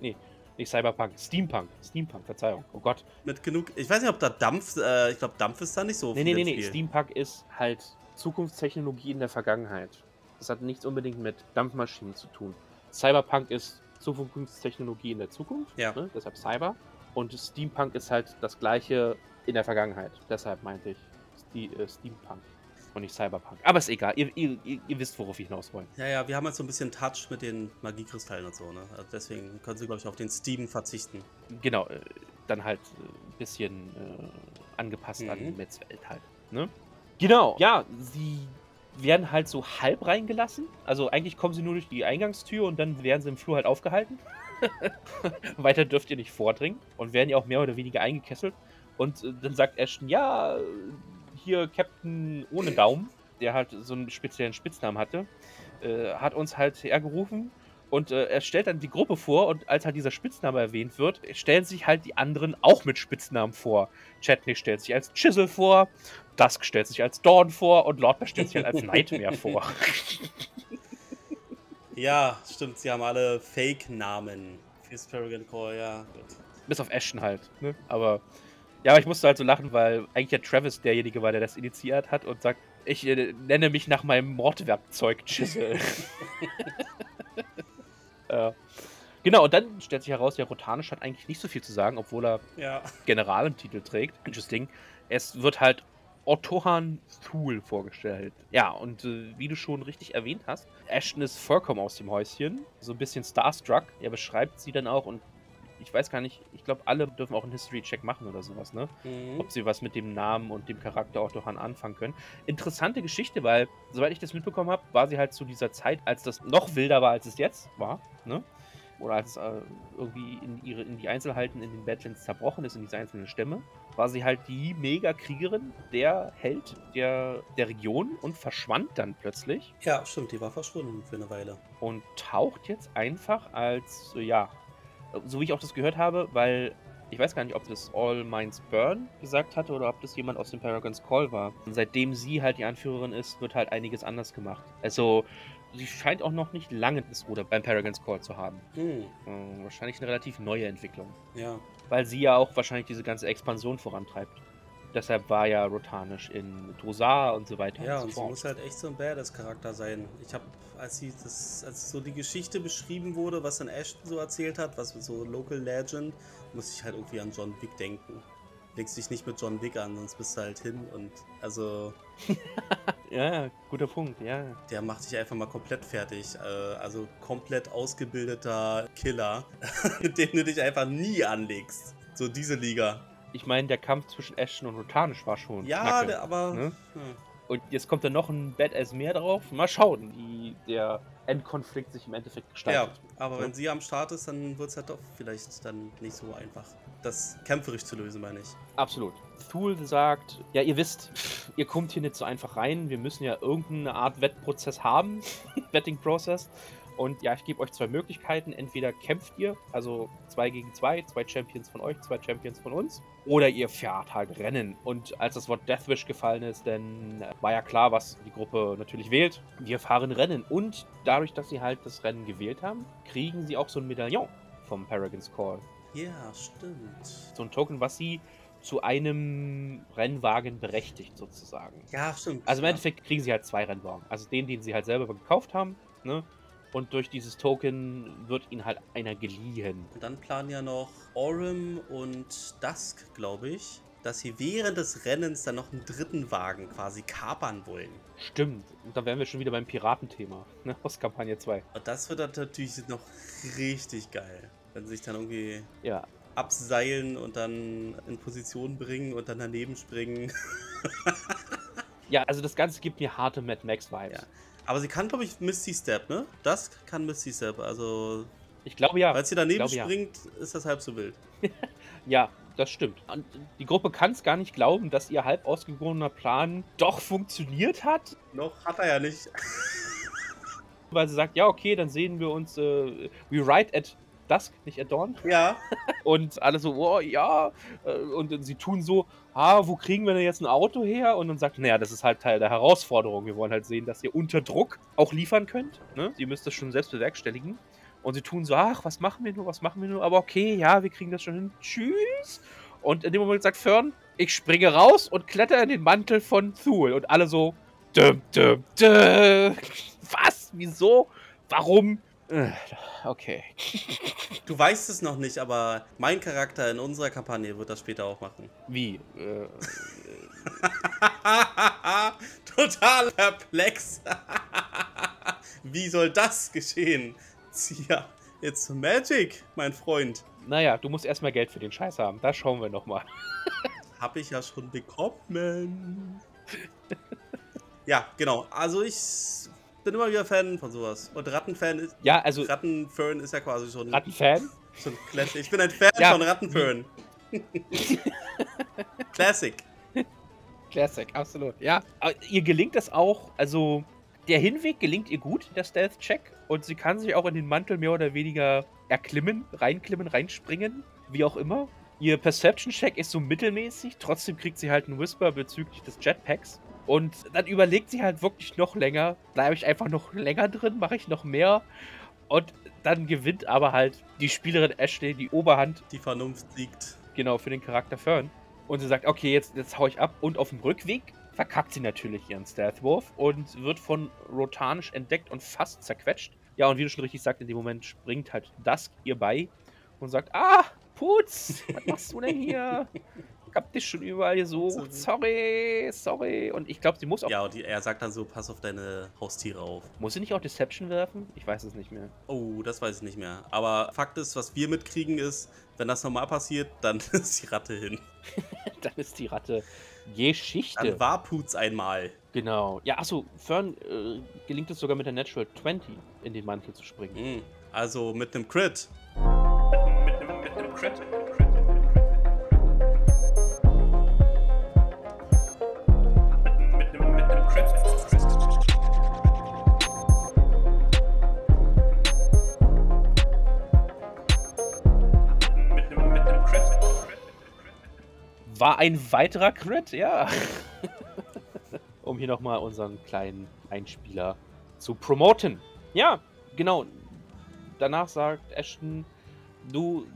Nee, nicht Cyberpunk, Steampunk. Steampunk, Verzeihung. Oh Gott. Mit genug. Ich weiß nicht, ob da Dampf. Äh, ich glaube, Dampf ist da nicht so nee, viel. Nee, nee, nee. Steampunk ist halt Zukunftstechnologie in der Vergangenheit. Das hat nichts unbedingt mit Dampfmaschinen zu tun. Cyberpunk ist Zukunftstechnologie in der Zukunft. Ja. Ne? Deshalb Cyber. Und Steampunk ist halt das gleiche in der Vergangenheit. Deshalb meinte ich äh, Steampunk und nicht Cyberpunk. Aber ist egal, ihr, ihr, ihr wisst, worauf ich hinaus wollte. Ja, ja, wir haben halt so ein bisschen Touch mit den Magiekristallen und so, ne? Also deswegen können sie, glaube ich, auf den Steam verzichten. Genau, äh, dann halt ein bisschen äh, angepasst mhm. an die Metzwelt halt, ne? Genau, ja, sie werden halt so halb reingelassen. Also eigentlich kommen sie nur durch die Eingangstür und dann werden sie im Flur halt aufgehalten. (laughs) Weiter dürft ihr nicht vordringen und werden ja auch mehr oder weniger eingekesselt. Und äh, dann sagt Ashton, ja, hier Captain ohne Daumen, der halt so einen speziellen Spitznamen hatte, äh, hat uns halt hergerufen und äh, er stellt dann die Gruppe vor und als halt dieser Spitzname erwähnt wird, stellen sich halt die anderen auch mit Spitznamen vor. Chatney stellt sich als Chisel vor, Dusk stellt sich als Dawn vor und Lordner stellt sich halt als Nightmare (laughs) vor. Ja, stimmt, sie haben alle Fake-Namen für Sparagon Core, ja. Gut. Bis auf Ashton halt, ne? Aber ja, aber ich musste halt so lachen, weil eigentlich ja Travis derjenige war, der das initiiert hat und sagt, ich äh, nenne mich nach meinem Mordwerkzeug Chisel. (laughs) äh, genau, und dann stellt sich heraus, der Rotanisch hat eigentlich nicht so viel zu sagen, obwohl er ja. General im Titel trägt. Interesting. Es wird halt Ottohan Thule vorgestellt. Ja, und äh, wie du schon richtig erwähnt hast, Ashton ist vollkommen aus dem Häuschen, so ein bisschen starstruck. Er beschreibt sie dann auch und ich weiß gar nicht, ich glaube, alle dürfen auch einen History-Check machen oder sowas, ne? Mhm. Ob sie was mit dem Namen und dem Charakter Otto Hahn anfangen können. Interessante Geschichte, weil, soweit ich das mitbekommen habe, war sie halt zu dieser Zeit, als das noch wilder war, als es jetzt war, ne? Oder als es äh, irgendwie in, ihre, in die Einzelheiten in den Badlands zerbrochen ist, in diese einzelnen Stämme, war sie halt die Mega-Kriegerin, der Held der, der Region und verschwand dann plötzlich. Ja, stimmt, die war verschwunden für eine Weile. Und taucht jetzt einfach als, ja, so wie ich auch das gehört habe, weil ich weiß gar nicht, ob das All Minds Burn gesagt hatte oder ob das jemand aus dem Paragon's Call war. Und seitdem sie halt die Anführerin ist, wird halt einiges anders gemacht. Also sie scheint auch noch nicht lange das Ruder beim Paragon's Call zu haben. Hm, Äh, wahrscheinlich eine relativ neue Entwicklung. ja. Weil sie ja auch wahrscheinlich diese ganze Expansion vorantreibt. Deshalb war ja Rotanisch in Drosar und so weiter Ja, und und so sie fort. muss halt echt so ein Badass-Charakter sein. Ich habe, als sie das, als so die Geschichte beschrieben wurde, was dann Ashton so erzählt hat, was so Local Legend, musste ich halt irgendwie an John Wick denken. Legst dich nicht mit John Wick an, sonst bist du halt hin und also (laughs) Ja, ja, guter Punkt, ja. der macht dich einfach mal komplett fertig. Äh, also komplett ausgebildeter Killer, (laughs) mit dem du dich einfach nie anlegst. So diese Liga. Ich meine, der Kampf zwischen Ashton und Rotanisch war schon. Ja, knacke, der, aber ne? hm. Und jetzt kommt da noch ein Badass mehr drauf. Mal schauen, wie der Endkonflikt sich im Endeffekt Ja, gestaltet. aber Ja. wenn sie am Start ist, dann wird es halt doch vielleicht dann nicht so einfach, das kämpferisch zu lösen, meine ich. Absolut. Thule sagt, ja, ihr wisst, ihr kommt hier nicht so einfach rein. Wir müssen ja irgendeine Art Wettprozess haben, (laughs) Betting-Prozess. Und ja, ich gebe euch zwei Möglichkeiten. Entweder kämpft ihr, also zwei gegen zwei, zwei Champions von euch, zwei Champions von uns, oder ihr fährt halt Rennen. Und als das Wort Deathwish gefallen ist, dann war ja klar, was die Gruppe natürlich wählt. Wir fahren Rennen. Und dadurch, dass sie halt das Rennen gewählt haben, kriegen sie auch so ein Medaillon vom Paragon's Call. Ja, stimmt. So ein Token, was sie zu einem Rennwagen berechtigt, sozusagen. Ja, stimmt. Also im. Endeffekt kriegen sie halt zwei Rennwagen. Also den, den sie halt selber gekauft haben, ne? Und durch dieses Token wird ihnen halt einer geliehen. Und dann planen ja noch Orem und Dusk, glaube ich, dass sie während des Rennens dann noch einen dritten Wagen quasi kapern wollen. Stimmt. Und dann wären wir schon wieder beim Piratenthema, ne? (laughs) Aus Kampagne 2. Und das wird dann natürlich noch richtig geil. Wenn sie sich dann irgendwie Ja. abseilen und dann in Position bringen und dann daneben springen. (laughs) Ja, also das Ganze gibt mir harte Mad Max-Vibes. Ja. Aber sie kann, glaube ich, Misty Step, ne? Das kann Misty Step. Also, Ich glaube ja. falls sie daneben glaube, ja. springt, ist das halb so wild. (laughs) Ja, das stimmt. Und die Gruppe kann es gar nicht glauben, dass ihr halb ausgegorener Plan doch funktioniert hat. Noch hat er ja nicht. (laughs) Weil sie sagt, ja, okay, dann sehen wir uns, äh, we ride at dusk, nicht at dawn. Ja. (laughs) Und alle so, oh ja. äh, Und sie tun so, ah, wo kriegen wir denn jetzt ein Auto her? Und dann sagt, naja, das ist halt Teil der Herausforderung. Wir wollen halt sehen, dass ihr unter Druck auch liefern könnt. Ne? Ihr müsst das schon selbst bewerkstelligen. Und sie tun so, ach, was machen wir nur, was machen wir nur? Aber okay, ja, wir kriegen das schon hin. Tschüss. Und in dem Moment sagt Fern, ich springe raus und kletter in den Mantel von Thule. Und alle so, düm, düm, düm. Was? Wieso? Warum? Äh, Okay. Du weißt es noch nicht, aber mein Charakter in unserer Kampagne wird das später auch machen. Wie? Äh, (laughs) Total perplex. (laughs) Wie soll das geschehen? Tja, it's magic, mein Freund. Naja, du musst erstmal Geld für den Scheiß haben. Da schauen wir nochmal. (laughs) Hab ich ja schon bekommen. ja, genau. Also ich bin immer wieder Fan von sowas. Und Rattenfan ist. Ja, also Rattenfern ist ja quasi schon, Rattenfan. schon Classic. Ich bin ein Fan Ja. von Rattenfern. (laughs) Classic. Classic, absolut. Ja, aber ihr gelingt das auch. Also der Hinweg gelingt ihr gut, der Stealth-Check. Und sie kann sich auch in den Mantel mehr oder weniger erklimmen, reinklimmen, reinspringen, wie auch immer. Ihr Perception-Check ist so mittelmäßig. Trotzdem kriegt sie halt einen Whisper bezüglich des Jetpacks. Und dann überlegt sie halt wirklich noch länger. Bleibe ich einfach noch länger drin? Mache ich noch mehr? Und dann gewinnt aber halt die Spielerin Ashley die Oberhand Die Vernunft siegt. genau, für den Charakter Fern. Und sie sagt, okay, jetzt, jetzt hau ich ab. Und auf dem Rückweg verkackt sie natürlich ihren Stealth-Wurf und wird von Rotanisch entdeckt und fast zerquetscht. Ja, und wie du schon richtig sagst, in dem Moment springt halt Dusk ihr bei und sagt, ah, Putz, was machst du denn hier? (laughs) Ich hab dich schon überall gesucht. Sorry, sorry. Und ich glaube, sie muss auch. Ja, und die, er sagt dann so: Pass auf deine Haustiere auf. Muss sie nicht auch Deception werfen? Ich weiß es nicht mehr. Oh, das weiß ich nicht mehr. Aber Fakt ist, was wir mitkriegen, ist, wenn das normal passiert, dann (laughs) ist die Ratte hin. (laughs) Dann ist die Ratte Geschichte. Dann war Putz einmal. Genau. Ja, achso, Fern äh, gelingt es sogar mit der Natural 20 in den Mantel zu springen. Hm, Also mit einem Crit. Mit einem, mit einem Crit. War ein weiterer Crit, ja. (laughs) um hier nochmal unseren kleinen Einspieler zu promoten. Ja, genau. Danach sagt Ashton, du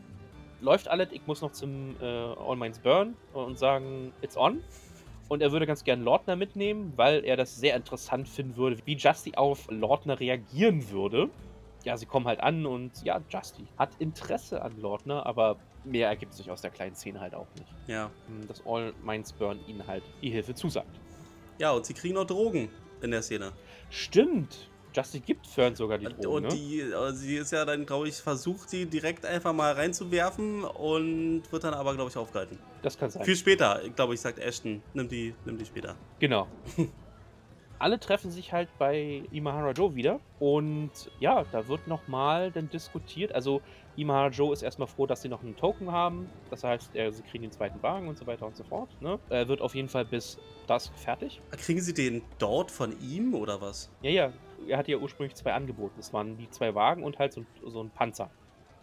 läuft alles, ich muss noch zum äh, All Minds Burn und sagen, it's on. Und er würde ganz gern Lordner mitnehmen, weil er das sehr interessant finden würde, wie Justy auf Lordner reagieren würde. Ja, sie kommen halt an und ja, Justy hat Interesse an Lordner, aber mehr ergibt sich aus der kleinen Szene halt auch nicht. Ja. Dass All Minds Burn ihnen halt die Hilfe zusagt. Ja, und sie kriegen noch Drogen in der Szene. Stimmt. Justy gibt Fern sogar die Drogen, Und ne? die, äh, sie ist ja dann, glaube ich, versucht, sie direkt einfach mal reinzuwerfen und wird dann aber, glaube ich, aufgehalten. Das kann sein. Viel später, glaube ich, sagt Ashton, nimm die, nimm die später. Genau. (laughs) Alle treffen sich halt bei Imahara Joe wieder und ja, da wird nochmal dann diskutiert. Also Imahara Joe ist erstmal froh, dass sie noch einen Token haben. Das heißt, er, sie kriegen den zweiten Wagen und so weiter und so fort. Ne? Er wird auf jeden Fall bis das fertig. Kriegen sie den dort von ihm oder was? Ja, ja, er hatte ja ursprünglich zwei angeboten. Das waren die zwei Wagen und halt so, ein- so ein Panzer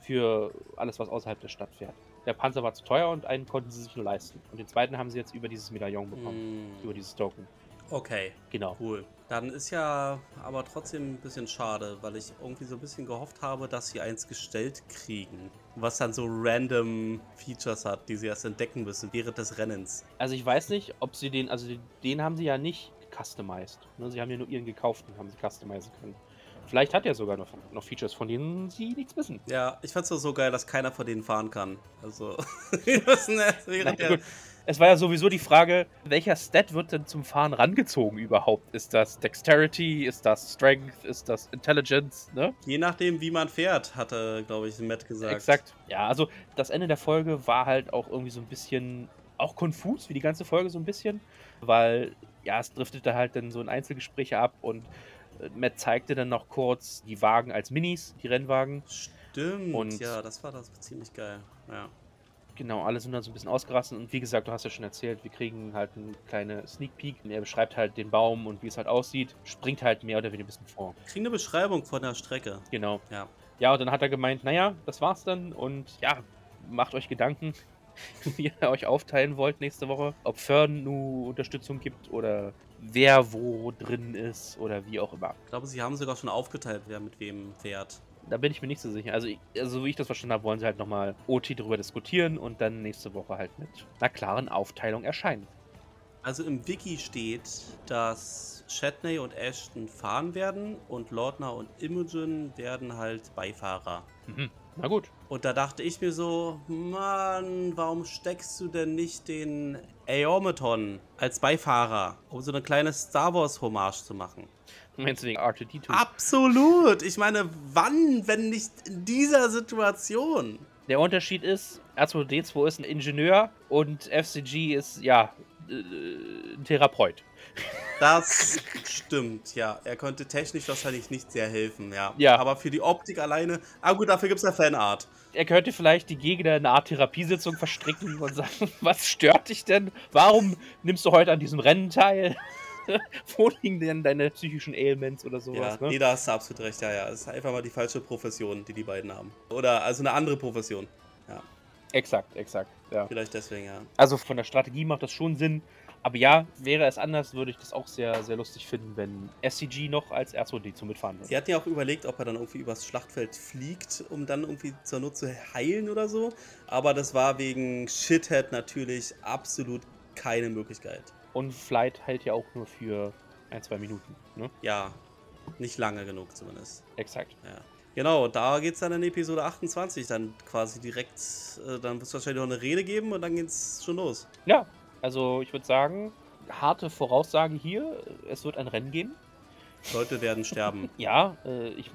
für alles, was außerhalb der Stadt fährt. Der Panzer war zu teuer und einen konnten sie sich nur leisten. Und den zweiten haben sie jetzt über dieses Medaillon bekommen, Hm, über dieses Token. Okay, Genau. cool. Dann ist ja aber trotzdem ein bisschen schade, weil ich irgendwie so ein bisschen gehofft habe, dass sie eins gestellt kriegen. Was dann so random Features hat, die sie erst entdecken müssen während des Rennens. Also ich weiß nicht, ob sie den, also den- haben sie ja nicht customized. Ne? Sie haben ja nur ihren gekauften, haben sie customizen können. Vielleicht hat er sogar noch, noch Features, von denen sie nichts wissen. Ja, ich fand's doch so geil, dass keiner von denen fahren kann. Also, wir müssen erst während Naja, der, gut. Es war ja sowieso die Frage, welcher Stat wird denn zum Fahren rangezogen überhaupt? Ist das Dexterity? Ist das Strength? Ist das Intelligence? Ne? je nachdem, wie man fährt, hatte, glaube ich, Matt gesagt. Exakt. Ja, also das Ende der Folge war halt auch irgendwie so ein bisschen, auch konfus, wie die ganze Folge so ein bisschen, weil ja, es driftete halt dann so in Einzelgespräche ab und äh, Matt zeigte dann noch kurz die Wagen als Minis, die Rennwagen. Stimmt, Und- ja, das war das ziemlich geil. Ja. Genau, alle sind dann so ein bisschen ausgerastet und wie gesagt, du hast ja schon erzählt, wir kriegen halt eine kleine Sneak Peek. Und er beschreibt halt den Baum und wie es halt aussieht, springt halt mehr oder weniger ein bisschen vor. Kriegen eine Beschreibung von der Strecke. Genau. Ja. Ja, und dann hat er gemeint, naja, das war's dann und ja, macht euch Gedanken, (laughs) wie ihr euch aufteilen wollt nächste Woche. Ob Fern nur Unterstützung gibt oder wer wo drin ist oder wie auch immer. Ich glaube, sie haben sogar schon aufgeteilt, wer mit wem fährt. Da bin ich mir nicht so sicher. Also, also wie ich das verstanden habe, wollen sie halt nochmal OT darüber diskutieren und dann nächste Woche halt mit einer klaren Aufteilung erscheinen. Also im Wiki steht, dass Shatney und Ashton fahren werden und Lordner und Imogen werden halt Beifahrer. Mhm. Na gut. Und da dachte ich mir so, Mann, warum steckst du denn nicht den Aeometon als Beifahrer, um so eine kleine Star Wars Hommage zu machen? (laughs) Meinst du den R2D2? Absolut! Ich meine, wann, wenn nicht in dieser Situation? Der Unterschied ist, R2D2 ist ein Ingenieur und FCG ist, ja, äh, ein Therapeut. (laughs) Das stimmt, ja. Er konnte technisch wahrscheinlich nicht sehr helfen, ja. Ja. Aber für die Optik alleine, ah gut, dafür gibt es ja Fanart. Er könnte vielleicht die Gegner in eine Art Therapiesitzung verstricken und sagen, (laughs) was stört dich denn? Warum nimmst du heute an diesem Rennen teil? (laughs) Wo liegen denn deine psychischen Ailments oder Ja, sowas? nee, ne? da hast du absolut recht, ja, ja. Es ist einfach mal die falsche Profession, die die beiden haben. Oder also eine andere Profession. Ja, Exakt, exakt. Ja. vielleicht deswegen, ja. Also von der Strategie macht das schon Sinn. Aber ja, wäre es anders, würde ich das auch sehr, sehr lustig finden, wenn SCG noch als R2D zu mitfahren würde. Sie hatten ja auch überlegt, ob er dann irgendwie übers Schlachtfeld fliegt, um dann irgendwie zur Not zu heilen oder so. Aber das war wegen Shithead natürlich absolut keine Möglichkeit. Und Flight hält ja auch nur für ein, zwei Minuten. Ne? Ja, nicht lange genug zumindest. Exakt. Ja. Genau, da geht's dann in Episode 28 dann quasi direkt, äh, dann wird es wahrscheinlich noch eine Rede geben und dann geht's schon los. Ja, also ich würde sagen, harte Voraussage hier, es wird ein Rennen geben. Leute werden sterben. (laughs) Ja, äh, ich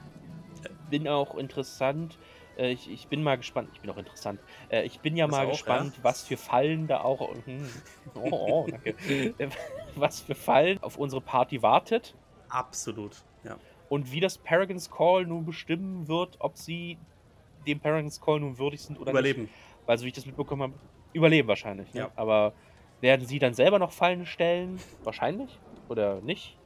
bin auch interessant. Äh, ich, ich bin mal gespannt. Ich bin auch interessant. Äh, ich bin ja Das mal auch, gespannt, ja? was für Fallen da auch. Hm, (laughs) oh, oh, danke. Äh, was für Fallen auf unsere Party wartet Absolut, ja. und wie das Paragons Call nun bestimmen wird, ob sie dem Paragons Call nun würdig sind oder nicht. Überleben. Weil, so wie ich das mitbekommen habe, überleben wahrscheinlich. Ne? Ja. Aber werden sie dann selber noch Fallen stellen? Wahrscheinlich. Oder nicht?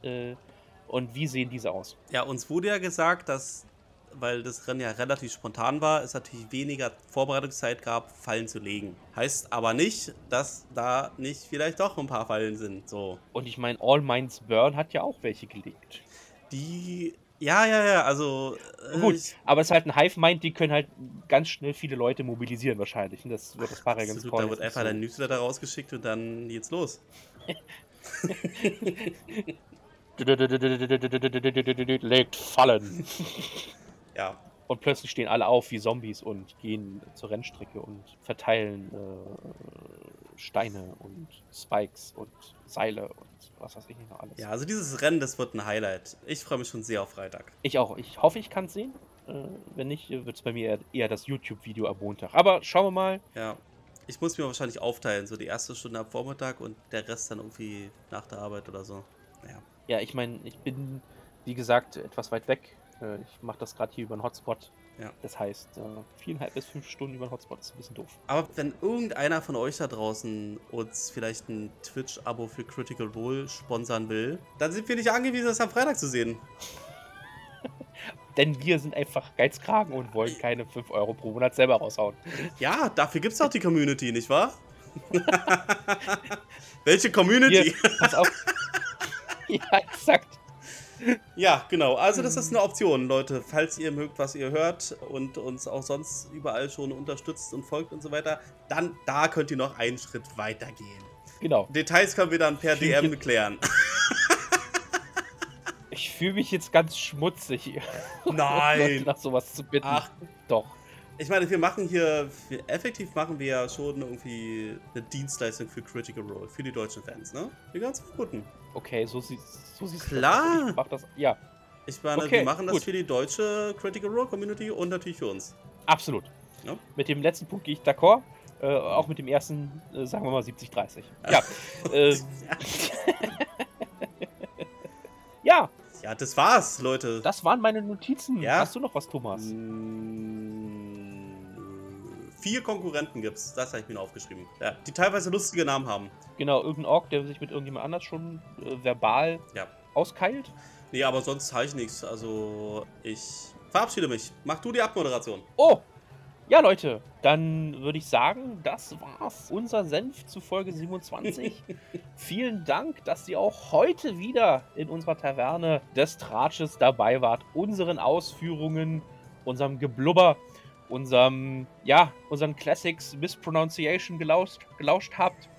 Und wie sehen diese aus? Ja, uns wurde ja gesagt, dass, weil das Rennen ja relativ spontan war, es natürlich weniger Vorbereitungszeit gab, Fallen zu legen. Heißt aber nicht, dass da nicht vielleicht doch ein paar Fallen sind. So. Und ich meine, All Minds Burn hat ja auch welche gelegt. Die. Ja, ja, ja, also. äh, Gut, ich- aber es ist halt ein Hive-Mind, die können halt ganz schnell viele Leute mobilisieren wahrscheinlich. Und das wird das Paragon Absolut, da wird einfach dein Newsletter rausgeschickt und dann geht's los. (laughs) Legt Fallen. (laughs) Ja. Und plötzlich stehen alle auf wie Zombies und gehen zur Rennstrecke und verteilen äh, Steine und Spikes und Seile und was weiß ich nicht noch alles. Ja, also dieses Rennen, das wird ein Highlight. Ich freue mich schon sehr auf Freitag. Ich auch. Ich hoffe, ich kann es sehen. Äh, wenn nicht, wird es bei mir eher, eher das YouTube-Video am Montag. Aber schauen wir mal. Ja. Ich muss mir wahrscheinlich aufteilen, so die erste Stunde am Vormittag und der Rest dann irgendwie nach der Arbeit oder so. Ja. Ja, ich meine, ich bin, wie gesagt, etwas weit weg. Äh, ich mache das gerade hier über einen Hotspot. Ja. Das heißt, äh, viereinhalb bis fünf Stunden über einen Hotspot ist ein bisschen doof. Aber wenn irgendeiner von euch da draußen uns vielleicht ein Twitch-Abo für Critical Role sponsern will, dann sind wir nicht angewiesen, das am Freitag zu sehen. (laughs) Denn wir sind einfach Geizkragen und wollen keine 5 Euro pro Monat selber raushauen. Ja, dafür gibt's doch die Community, nicht wahr? (laughs) Welche Community? Hier, pass auf. (laughs) ja, exakt. Ja, genau. Also das ist eine Option, Leute. Falls ihr mögt, was ihr hört und uns auch sonst überall schon unterstützt und folgt und so weiter, dann da könnt ihr noch einen Schritt weiter gehen. Genau. Details können wir dann per DM klären. (laughs) Ich fühle mich jetzt ganz schmutzig (laughs) hier. Nein. Nach sowas zu bitten. Ach. Doch. Ich meine, wir machen hier, wir, effektiv machen wir ja schon irgendwie eine Dienstleistung für Critical Role, für die deutschen Fans, ne? Die ganzen guten. Okay, so sieht so sieht's Klar. aus. Ich mach das. Ja, Ich meine, Okay, wir machen das gut. für die deutsche Critical Role Community und natürlich für uns. absolut. Ja. Mit dem letzten Punkt gehe ich d'accord. Äh, auch mit dem ersten, äh, sagen wir mal 70-30. Ja. (laughs) äh, (laughs) ja, Ja, das war's, Leute. das waren meine Notizen. Ja. Hast du noch was, Thomas? Mm, Vier Konkurrenten gibt's, das habe ich mir aufgeschrieben. Ja, die teilweise lustige Namen haben. Genau, irgendein Ork, der sich mit irgendjemand anders schon äh, verbal Ja. auskeilt. Nee, aber sonst habe ich nichts. Also, ich verabschiede mich. Mach du die Abmoderation. Oh! Ja, Leute, dann würde ich sagen, das war's. Unser Senf zu Folge 27. (laughs) Vielen Dank, dass ihr auch heute wieder in unserer Taverne des Tratsches dabei wart, unseren Ausführungen, unserem Geblubber, unserem, ja, unseren Classics Mispronunciation gelauscht, gelauscht habt.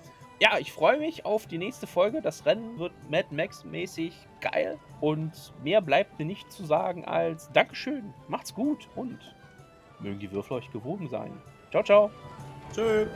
Ja, ich freue mich auf die nächste Folge. Das Rennen wird Mad Max-mäßig geil. Und mehr bleibt mir nicht zu sagen als Dankeschön, macht's gut und mögen die Würfel euch gewogen sein. Ciao, ciao. Tschö.